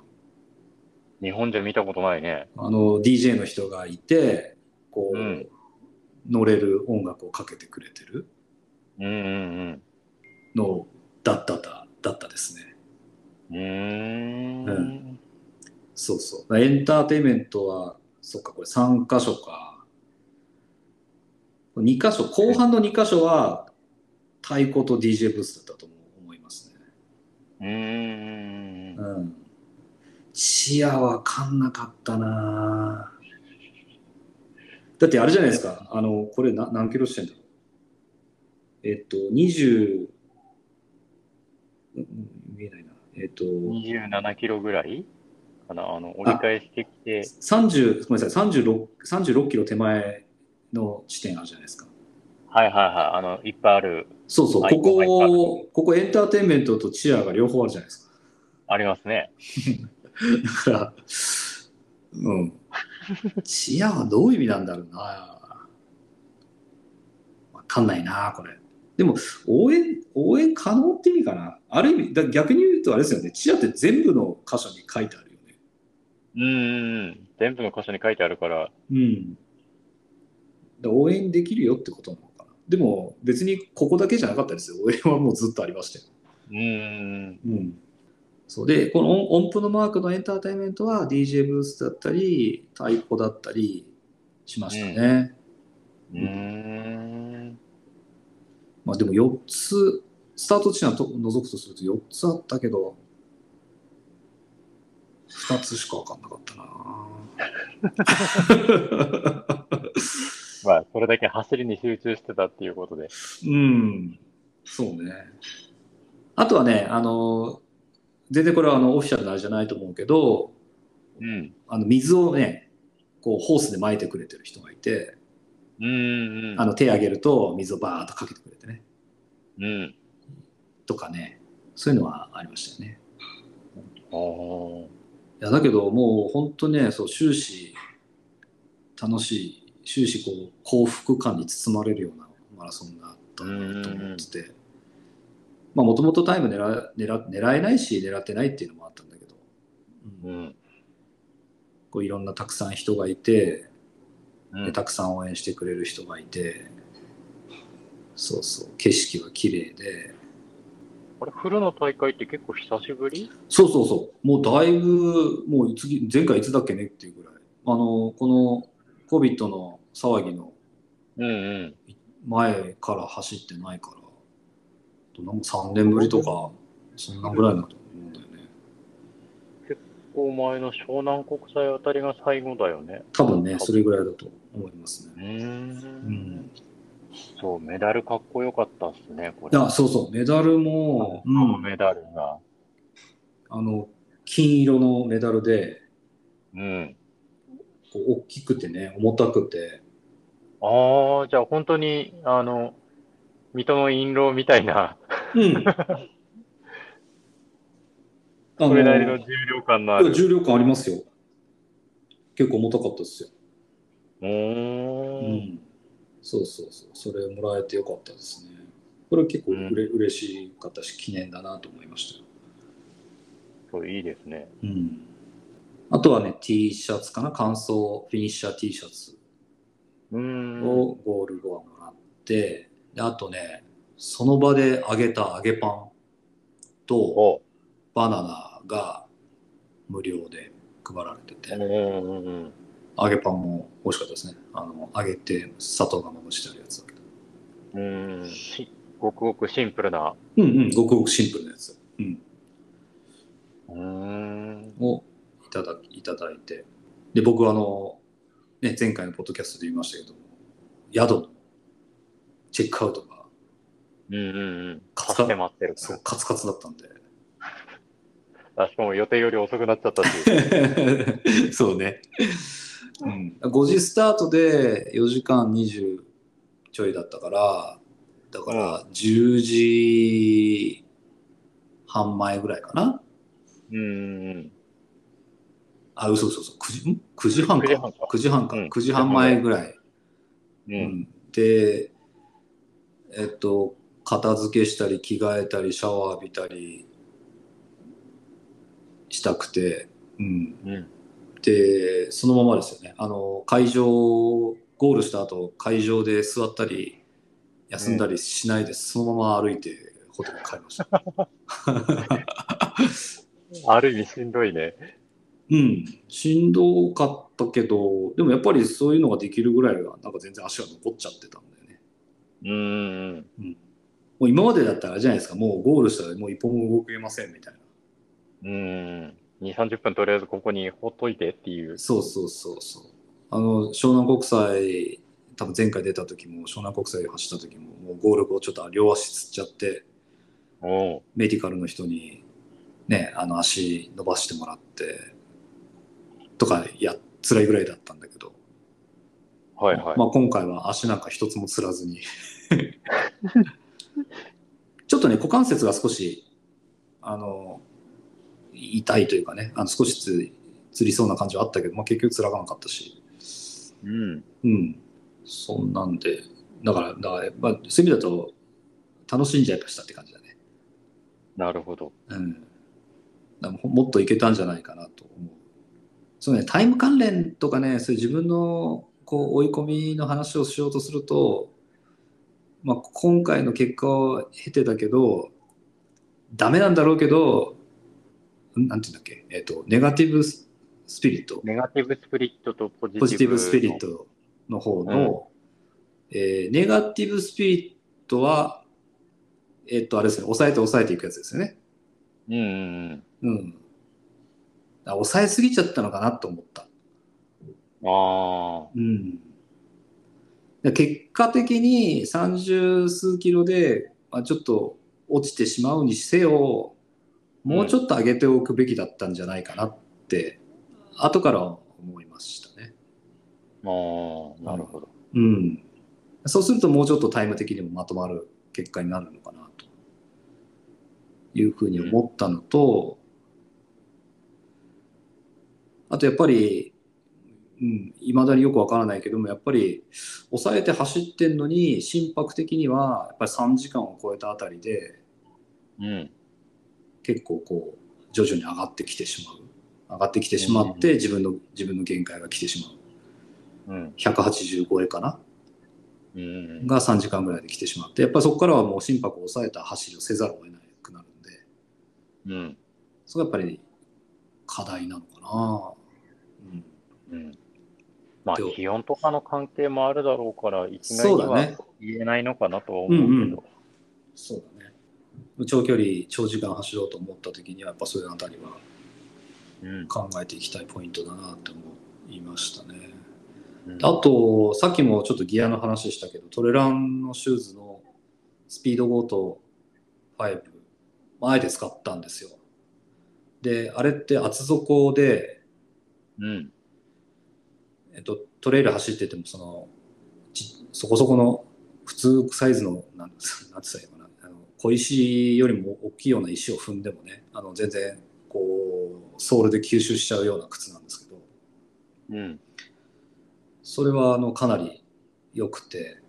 Speaker 2: 日本じゃ見たことないね。
Speaker 1: あの、DJ の人がいて、こう、
Speaker 2: うん
Speaker 1: 乗れる音楽をかけてくれてるのだっただ、だったですね。
Speaker 2: うん。
Speaker 1: そうそう。エンターテインメントは、そっか、これ3箇所か。2箇所、後半の2箇所は、太鼓と DJ ブースだったと思いますね。
Speaker 2: うーん。
Speaker 1: うん。視野わかんなかったなだってあれじゃないですか、あの、これな何キロしてんだろう。えっと、20、うん見えないな。えっと、
Speaker 2: 27キロぐらいかな？あの、折り返してきて、
Speaker 1: 30、ごめんなさい、36、36キロ手前の地点あるじゃないですか。
Speaker 2: はいはいはい、あの、いっぱいある、
Speaker 1: そうそう、
Speaker 2: はい
Speaker 1: ここ、ここエンターテインメントとチアが両方あるじゃないですか。
Speaker 2: ありますね。
Speaker 1: だから、うん。チアはどういう意味なんだろうな。わかんないな、これ。でも、応援、応援可能って意味かな。ある意味、だ逆に言うとあれですよね。チアって全部の箇所に書いてあるよね。
Speaker 2: うん。全部の箇所に書いてあるから、
Speaker 1: うん。だ応援できるよってことなのかな。でも、別にここだけじゃなかったですよ。応援はもうずっとありましたよ。
Speaker 2: うんうん
Speaker 1: うん。そうで、この音音符のマークのエンターテインメントは DJ ブースだったり、太鼓だったりしましたね。
Speaker 2: うん。ん。
Speaker 1: まあでも4つ、スタート地点を除くとすると4つあったけど、2つしか分かんなかったな
Speaker 2: まあ、それだけ走りに集中してたっていうことで。
Speaker 1: うん、そうね。あとはね、あの、全然これはあのオフィシャルなあれじゃないと思うけど、
Speaker 2: うん。
Speaker 1: あの水をね、こうホースで撒いてくれてる人がいて、
Speaker 2: うんうん。
Speaker 1: あの手上げると水をバーッとかけてくれてね、
Speaker 2: うん。
Speaker 1: とかね、そういうのはありましたよね。
Speaker 2: あー
Speaker 1: いやだけどもう本当ね、そう終始楽しい、終始こう幸福感に包まれるようなマラソンだったなと思ってて、まあもともとタイム狙狙狙えないし狙ってないっていうのもあったんだけど、う
Speaker 2: うん。ん。
Speaker 1: こういろんなたくさん人がいて、
Speaker 2: うん。
Speaker 1: でたくさん応援してくれる人がいて、そうそう、景色は綺麗で、
Speaker 2: これ、フルの大会って結構久しぶり？
Speaker 1: そうそうそう、もうだいぶ、もう次、前回いつだっけねっていうぐらい、あの、この COVID の騒ぎの。前から走ってないから、なんか3年ぶりとか、そんなぐらいだと思うんだよね。
Speaker 2: お前の湘南国際あたりが最後だよね。
Speaker 1: 多分ね、それぐらいだと思います
Speaker 2: う
Speaker 1: ね。
Speaker 2: ー。
Speaker 1: うんん。
Speaker 2: そう、メダルかっこよかったっすね、これ。
Speaker 1: あ、そうそう、メダルも、
Speaker 2: う
Speaker 1: うんん、
Speaker 2: メダルが。
Speaker 1: あの、金色のメダルで、
Speaker 2: うん。
Speaker 1: こう大きくてね、重たくて、
Speaker 2: ああ、じゃあ本当に、あの、水戸の印籠みたいな、
Speaker 1: うん。あ
Speaker 2: それなりの重量感のある。
Speaker 1: 重量感ありますよ。結構重たかったですよ。
Speaker 2: うん。
Speaker 1: ん。そうそうそう。それもらえてよかったですね。これ結構うれ、嬉しかったし、記念だなと思いましたよ。
Speaker 2: そう、いいですね。
Speaker 1: うん。あとはね、T シャツかな？乾燥フィニッシャー T シャツ
Speaker 2: うーん。
Speaker 1: をゴール後はもらって、であとね、その場で揚げた揚げパンと
Speaker 2: お
Speaker 1: バナナが無料で配られてて。揚げパンも美味しかったですね。あの、揚げて砂糖がまぶしてあるやつだけど。
Speaker 2: うーん。しごくごくシンプルな。
Speaker 1: うんうん、ごくごくシンプルなやつ。うん。
Speaker 2: うーん。
Speaker 1: をいただいただいて。で、僕はあの、ね、前回のポッドキャストで言いましたけども、宿のチェックアウトが
Speaker 2: うんうんうん。
Speaker 1: カツカ
Speaker 2: かって待ってるか
Speaker 1: そうカツカツだったんで。
Speaker 2: ら。しかも予定より遅くなっちゃったっていう。
Speaker 1: そうね。うん、5時スタートで4時間20ちょいだったから、だから10時半前ぐらいかな。
Speaker 2: うんうん
Speaker 1: あ、嘘嘘嘘。9時、ん ?9 時半か。
Speaker 2: 9時半か
Speaker 1: 9時半か。
Speaker 2: うん
Speaker 1: 9時半前ぐらい。
Speaker 2: うん。
Speaker 1: う
Speaker 2: うん。
Speaker 1: んで、えっと、片付けしたり、着替えたり、シャワー浴びたりしたくて、うん。
Speaker 2: うん。
Speaker 1: で、そのままですよね。あの、会場、ゴールした後、会場で座ったり、休んだりしないで、そのまま歩いて、ホテルに帰りました。
Speaker 2: ある意味しんどいね。
Speaker 1: うん。しんどかったけど、でもやっぱりそういうのができるぐらいは、なんか全然足が残っちゃってた。
Speaker 2: うんうん。
Speaker 1: もう今までだったらじゃないですか、もうゴールしたらもう一歩も動けませんみたいな。
Speaker 2: うん。2、30分とりあえずここにほっといてっていう。
Speaker 1: そうそうそうそう。あの湘南国際多分前回出た時も湘南国際走った時ももうゴール後ちょっと両足つっちゃって
Speaker 2: おう
Speaker 1: メディカルの人にねあの足伸ばしてもらってとかや辛いぐらいだったんだけど、
Speaker 2: はいはい。
Speaker 1: まあ、今回は足なんか一つもつらずに ちょっとね股関節が少しあの痛いというかねあの少しつつりそうな感じはあったけど、まあ、結局つらがなかったし。
Speaker 2: うん。
Speaker 1: うん。そんなんで。だからだから、まあ、そういう意味だと楽しんじゃいましたって感じだね。
Speaker 2: なるほど。
Speaker 1: うん。もっといけたんじゃないかなと思う。そうねタイム関連とかねそういう自分のこう追い込みの話をしようとすると、まあ、今回の結果を経てだけどダメなんだろうけどんなんていうんだっけ、えっとネガティブスピリット。
Speaker 2: ネガティブスピリットとポジティブ
Speaker 1: ポジティブスピリットの方の、えーネガティブスピリットはえっとあれですね抑えて抑えていくやつですよね。
Speaker 2: うんうん
Speaker 1: うん。あ抑えすぎちゃったのかなと思った。
Speaker 2: うん。あ
Speaker 1: うん。で結果的に30数キロで、まあ、ちょっと落ちてしまうにせよもうちょっと上げておくべきだったんじゃないかなって、後から思いましたね。
Speaker 2: あ。ああ、なるほど。
Speaker 1: うん。そうするともうちょっとタイム的にもまとまる結果になるのかなというふうに思ったのと、あとやっぱり、うん、未だによくわからないけども、やっぱり抑えて走ってんのに心拍的にはやっぱり3時間を超えたあたりで
Speaker 2: うん。
Speaker 1: 結構こう徐々に上がってきてしまう。上がってきてしまって自分の自分の限界が来てしまう。
Speaker 2: うん。
Speaker 1: 180超えかな？
Speaker 2: うん。
Speaker 1: が3時間ぐらいで来てしまってやっぱりそこからはもう心拍を抑えた走りをせざるを得なくなるんで
Speaker 2: うん。
Speaker 1: それがやっぱり課題なのかな、うん、
Speaker 2: うん。まあ気温とかの関係もあるだろうから、いきなりには言えないのかなとは思うけど。
Speaker 1: うんうんそうだね長距離長時間走ろうと思った時にはやっぱそういうあたりは
Speaker 2: うん。
Speaker 1: 考えていきたいポイントだなって思いましたね
Speaker 2: うん
Speaker 1: あとさっきもちょっとギアの話したけどトレランのシューズのスピード5と5まああえて使ったんですよであれって厚底で
Speaker 2: うん。
Speaker 1: えっと、トレイル走っててもそのちそこそこの普通サイズのなんつなんつったらいいのかな。あの小石よりも大きいような石を踏んでもねあの全然こうソールで吸収しちゃうような靴なんですけど。
Speaker 2: うん。
Speaker 1: それはあのかなり良くて。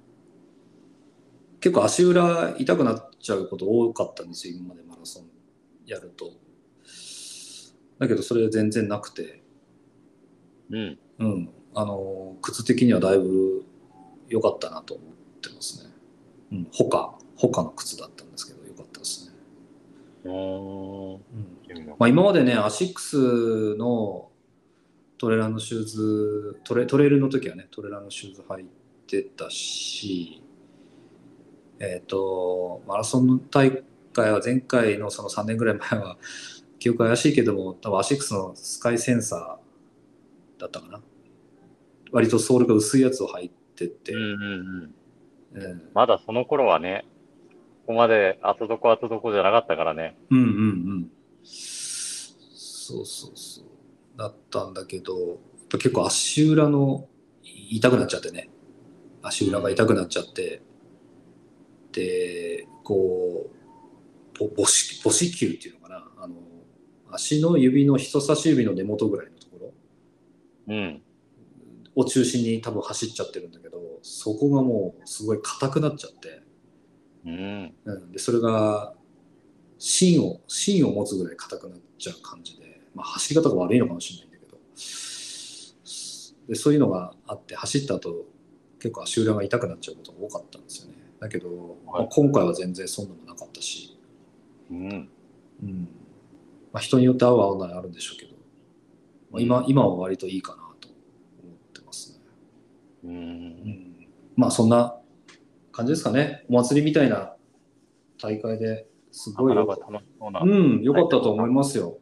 Speaker 1: 結構足裏痛くなっちゃうこと多かったんですよ今までマラソンやると。だけどそれ全然なくて。
Speaker 2: うん。
Speaker 1: うん、あの靴的にはだいぶ良かったなと思ってますね。うん、他他の靴だったんですけど良かったですね。
Speaker 2: うーん。
Speaker 1: まあ、今までねアシックスのトレランのシューズトレトレイルの時はねトレランのシューズ履いてたしえっ、とマラソンの大会は前回のその3年ぐらい前は記憶怪しいけども多分アシックスのスカイセンサーだったかな割とソールが薄いやつを履いてて、
Speaker 2: うんうんうん。
Speaker 1: うん
Speaker 2: まだその頃はね、ここまで厚底厚底じゃなかったからね。
Speaker 1: うんうんうん。そうそうそう。だったんだけど、結構足裏の痛くなっちゃってね。足裏が痛くなっちゃって、で、こう、ぼ母子母子球っていうのかな。あの、足の指の人差し指の根元ぐらいのところ
Speaker 2: うん。
Speaker 1: を中心に多分走っちゃってるんだけど、そこがもうすごい硬くなっちゃって、
Speaker 2: うん。
Speaker 1: うん、でそれが芯を芯を持つぐらい硬くなっちゃう感じで、まあ、走り方が悪いのかもしれないんだけど。でそういうのがあって走った後結構足裏が痛くなっちゃうことが多かったんですよね。だけど、まあ
Speaker 2: はい。
Speaker 1: 今回は全然そんなのなかったし、
Speaker 2: うん。
Speaker 1: うん。まあ、人によって合う合わないあるんでしょうけど、まあ、今今は割といいかな
Speaker 2: う。
Speaker 1: うんん、まあそんな感じですかねお祭りみたいな大会ですごい
Speaker 2: な
Speaker 1: よ
Speaker 2: か。う
Speaker 1: ん、よかったと思いますよ。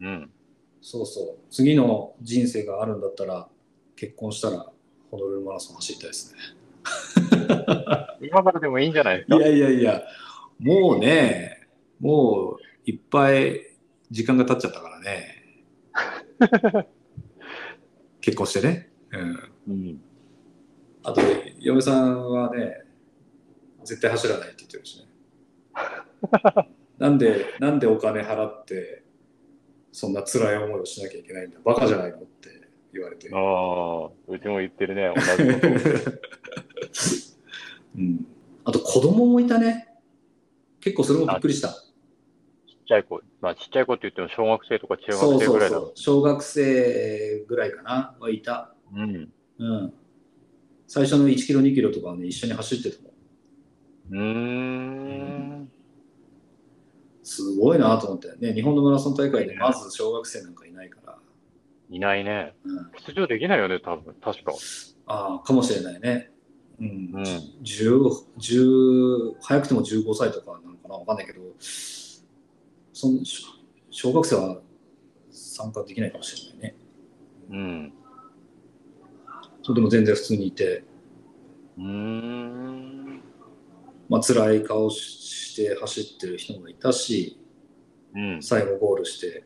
Speaker 2: うん。
Speaker 1: そうそう。次の人生があるんだったら、結婚したらホノルルマラソン走りたいですね。
Speaker 2: 今からでもいいんじゃないですか？
Speaker 1: いやいやいや、もうね、もういっぱい時間が経っちゃったからね。結婚してね。うん。
Speaker 2: うん。
Speaker 1: あと、嫁さんはね、絶対走らないって言ってるしね。なんで、なんでお金払って、そんな辛い思いをしなきゃいけないんだ？バカじゃないの？って言われて。
Speaker 2: ああ、うちも言ってるね、同じこと。
Speaker 1: うん、あと子供もいたね。結構それもびっくりした。
Speaker 2: ちっちゃい子、まあちっちゃい子って言っても小学生とか中
Speaker 1: そう
Speaker 2: 学生ぐらいだ
Speaker 1: そうそう。小学生ぐらいかな？はいた。
Speaker 2: うん。
Speaker 1: うん。最初の1キロ、2キロとかはね、一緒に走ってたもん。
Speaker 2: うーん。
Speaker 1: すごいなと思って。ね、日本のマラソン大会でまず小学生なんかいないから。
Speaker 2: いないね。
Speaker 1: うん、
Speaker 2: 出場できないよね、多分。確か。
Speaker 1: ああ、かもしれないね。うん。
Speaker 2: うん。
Speaker 1: 10、10早くても15歳とかなのかな？わかんないけど、その小小学生は参加できないかもしれないね。
Speaker 2: うん。
Speaker 1: それでも全然普通にいて、
Speaker 2: うーん。
Speaker 1: まあ辛い顔して走ってる人もいたし、
Speaker 2: うん。
Speaker 1: 最後ゴールして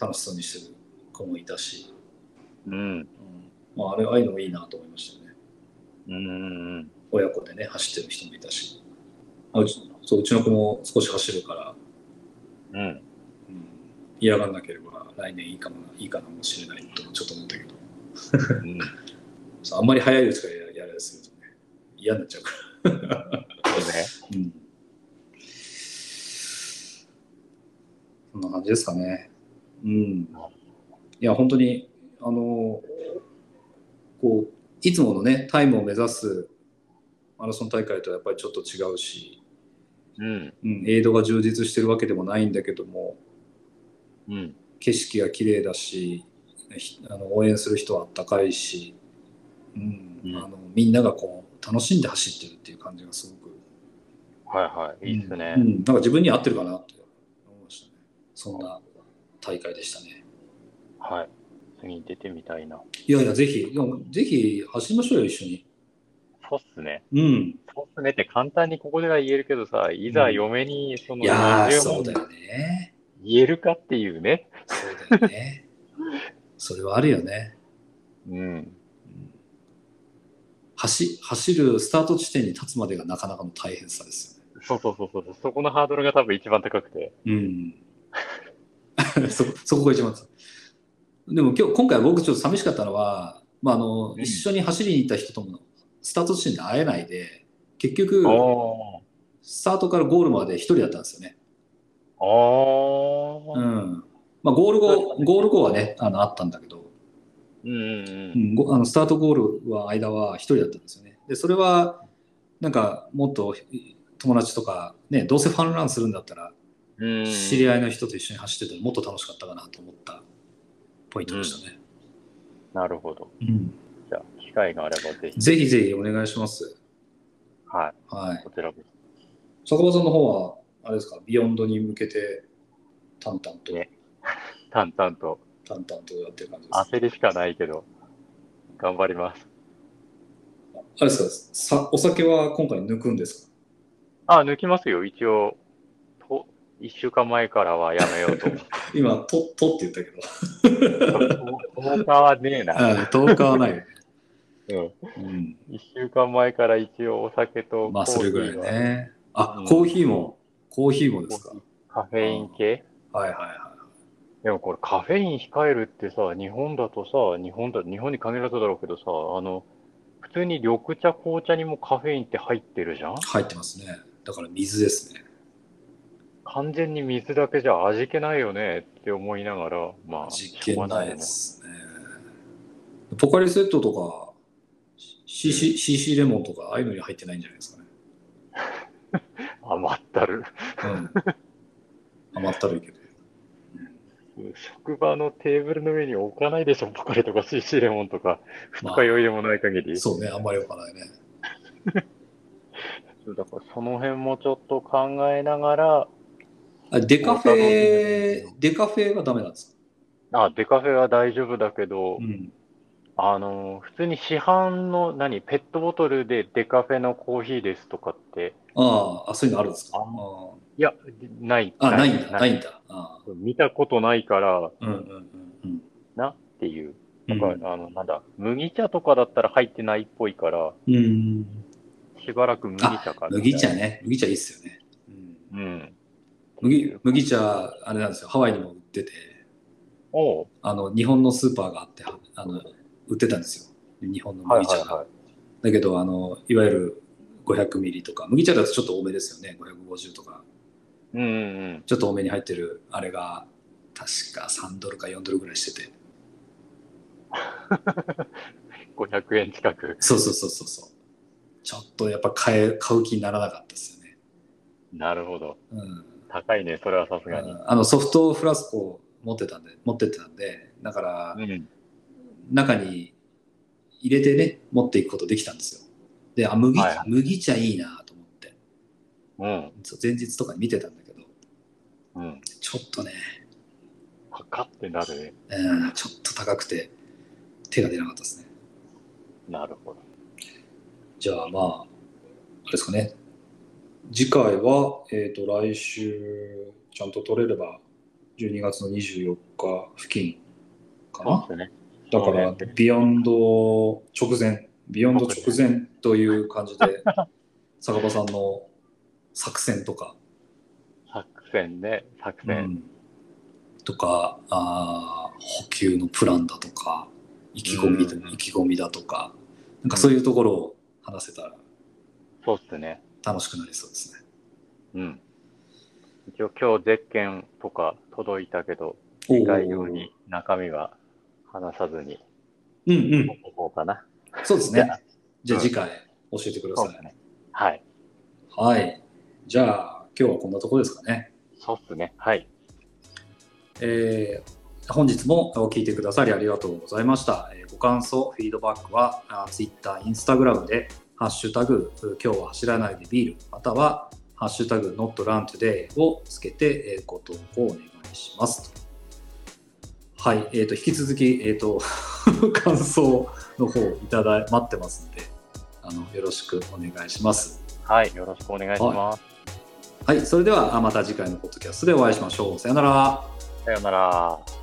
Speaker 1: 楽しそうにしてる子もいたし、
Speaker 2: うん。
Speaker 1: うんまあ、あれああいうのもいいなと思いましたよね。
Speaker 2: うん。
Speaker 1: 親子でね、走ってる人もいたし。あうちそううちの子も少し走るから、
Speaker 2: うん。
Speaker 1: うん、嫌がんなければ来年いいかもないいかもしれないとちょっと思ったけど、
Speaker 2: うん。
Speaker 1: あんまり早いうちからややられするとね、嫌になっちゃうから。
Speaker 2: そうね。
Speaker 1: うん、そんな感じですかね。うん。いや、本当に、あの、こう、いつものね、タイムを目指すマラソン大会とはやっぱりちょっと違うし、
Speaker 2: うん。
Speaker 1: うん、エイドが充実してるわけでもないんだけども、
Speaker 2: うん。
Speaker 1: 景色が綺麗だし、ひあの応援する人はあったかいし、うん
Speaker 2: うん
Speaker 1: あのみんながこう楽しんで走ってるっていう感じがすごく、
Speaker 2: はいはい。いいっすね
Speaker 1: う。ん、なんか自分に合ってるかなって思いましたね。そんな大会でしたね。
Speaker 2: はい。次出てみたいな。
Speaker 1: いやいや、ぜひ、ぜひ走りましょうよ、一緒に。
Speaker 2: そうっすね。
Speaker 1: うん。
Speaker 2: そうっすねって簡単にここでは言えるけどさ、いざ嫁にその
Speaker 1: いやー、
Speaker 2: 20
Speaker 1: そうだよね。
Speaker 2: 言えるかっていうね。
Speaker 1: そうだよね。それはあるよね。
Speaker 2: うん。
Speaker 1: うん走走るスタート地点に立つまでがなかなかの大変さですよね。
Speaker 2: そうそうそうそう。そこのハードルが多分一番高くて。
Speaker 1: うん。そそこが一番でも今日、今回僕ちょっと寂しかったのは、まあ、あの、
Speaker 2: うん
Speaker 1: 一緒に走りに行った人ともスタート地点で会えないで、結局。スタートからゴールまで一人だったんですよね。
Speaker 2: おー。
Speaker 1: うん。まあ、ゴール後、ゴール後はね、あの、あったんだけど、
Speaker 2: うんうん
Speaker 1: あのスタートゴールは間は一人だったんですよね。で、それは、なんか、もっと友達とか、ね、どうせファンランするんだったら、
Speaker 2: うん。うん。
Speaker 1: 知り合いの人と一緒に走っててももっと楽しかったかなと思ったポイントでしたね。
Speaker 2: なるほど。
Speaker 1: うん
Speaker 2: じゃあ、機会があればぜひ。
Speaker 1: ぜひぜひお願いします。
Speaker 2: はい。
Speaker 1: はい。
Speaker 2: こちらこ
Speaker 1: 坂場さんの方は、あれですか、ビヨンドに向けて、淡々と、
Speaker 2: ねそ。淡々と。
Speaker 1: 淡々とやってる感じですか。
Speaker 2: 焦りしかないけど、頑張ります。
Speaker 1: あれですかさ、お酒は今回抜くんですか？
Speaker 2: あ、抜きますよ。一応、と、一週間前からはやめようと思って。
Speaker 1: 今、と、とって言ったけど。
Speaker 2: 10日はねえな。
Speaker 1: あ10日はない。
Speaker 2: うん。
Speaker 1: うん。
Speaker 2: 一週間前から一応お酒と
Speaker 1: まあ、
Speaker 2: コ
Speaker 1: それぐらいね。あ
Speaker 2: う、ん
Speaker 1: コーヒーも、コーヒーもですか？
Speaker 2: カフェイン系？
Speaker 1: はいはいは
Speaker 2: でもこれカフェイン控えるってさ、日本だとさ、日本だ、日本に限らずだろうけどさ、あの、普通に緑茶、紅茶にもカフェインって入ってるじゃん？
Speaker 1: い。入ってますね。だから水ですね。
Speaker 2: 完全に水だけじゃ味気ないよねって思いながら、まあ、
Speaker 1: 実
Speaker 2: しょうが
Speaker 1: 験ない。ですね。ポカリセットとか、CC, CC レモンとか、ああいうのに入ってないんじゃないですかね。
Speaker 2: 余ったる。
Speaker 1: うん。甘ったるいけど。
Speaker 2: 職場のテーブルの上に置かないでしょ、ポカリとか CC レモンとか、
Speaker 1: まあ。
Speaker 2: 二日酔いでもない限り。
Speaker 1: そうね、あんまり置かないね。
Speaker 2: だからその辺もちょっと考えながら、
Speaker 1: あデカフェ、デカフェはダメなんですか？
Speaker 2: あ、デカフェは大丈夫だけど
Speaker 1: う、ん。
Speaker 2: あの、普通に市販の何、ペットボトルでデカフェのコーヒーですとかって、
Speaker 1: ああ、あそういうのあるんですか？
Speaker 2: あ
Speaker 1: あ
Speaker 2: いや、ない。
Speaker 1: あ、ないんだ、ない
Speaker 2: い
Speaker 1: んだ。あ
Speaker 2: 見たことないから、
Speaker 1: あうんうんうん
Speaker 2: なっていう。
Speaker 1: うん。
Speaker 2: なんか、あの、なんだ、麦茶とかだったら入ってないっぽいから、
Speaker 1: うん。
Speaker 2: しばらく麦茶かな。
Speaker 1: 麦茶ね。麦茶いいっすよね。うん
Speaker 2: うん。
Speaker 1: 麦麦茶、あれなんですよ。ハワイにも売ってて、
Speaker 2: おう
Speaker 1: あの、日本のスーパーがあって、あの、売ってたんですよ。日本の
Speaker 2: はい
Speaker 1: 麦茶が。
Speaker 2: はいはい。
Speaker 1: だけど、あの、いわゆる500ミリとか、麦茶だとちょっと多めですよね。550とか。
Speaker 2: うんうんうん。
Speaker 1: ちょっと多めに入ってる、あれが、確か3ドルか4ドルぐらいしてて。
Speaker 2: 500円近く。
Speaker 1: そうそうそうそうそう。ちょっとやっぱ買え、買う気にならなかったですよね。
Speaker 2: なるほど。
Speaker 1: うん。
Speaker 2: 高いね、それはさすがに。
Speaker 1: あの、ソフトフラスコを持ってたんで、持ってってたんで、だから、
Speaker 2: うん。
Speaker 1: 中に入れてね、持っていくことできたんですよ。で、あ、麦、
Speaker 2: はいは
Speaker 1: 麦茶いいな
Speaker 2: うん。
Speaker 1: 前日とかに見てたんだけど、
Speaker 2: うん。
Speaker 1: ちょっとね、
Speaker 2: 高ってなるね。
Speaker 1: うん、ちょっと高くて手が出なかったですね。
Speaker 2: なるほど。
Speaker 1: じゃあまあ、あれですかね。次回は、えっ、と、来週、ちゃんと取れれば、12月の24日付近かな。
Speaker 2: ね。
Speaker 1: だから、ビヨンド直前、ビヨンド直前という感じで、坂場さんの作戦とか、
Speaker 2: 作戦ね、作
Speaker 1: う
Speaker 2: 戦。
Speaker 1: んとかあー補給のプランだとか、意気込み,、
Speaker 2: うん
Speaker 1: 意気込みだとか、なんかそういうところを話せたら
Speaker 2: そうっすね。
Speaker 1: 楽しくなりそうですね。
Speaker 2: うん。一応今日ゼッケンとか届いたけど、次回ように中身は話さずに
Speaker 1: うんうん。
Speaker 2: おこうかな。
Speaker 1: そうですね
Speaker 2: じゃあ。
Speaker 1: 次回教えてください。
Speaker 2: ね。はい。
Speaker 1: はい。じゃあ今日はこんなところですかね。
Speaker 2: そうっすね。はい。
Speaker 1: えー本日も聞いてくださりありがとうございました。えーご感想、フィードバックはあ Twitter、Instagram で、ハッシュタグ、今日は走らないでビール、または、ハッシュタグ、not run today をつけて、えーご投稿お願いします。はい、えーと、引き続き、えーと、感想の方いただい、待ってますので、あの、よろしくお願いします。
Speaker 2: はい。よろしくお願いします。
Speaker 1: はい、それでは、あまた次回のポッドキャストでお会いしましょう。さよなら。
Speaker 2: さよなら。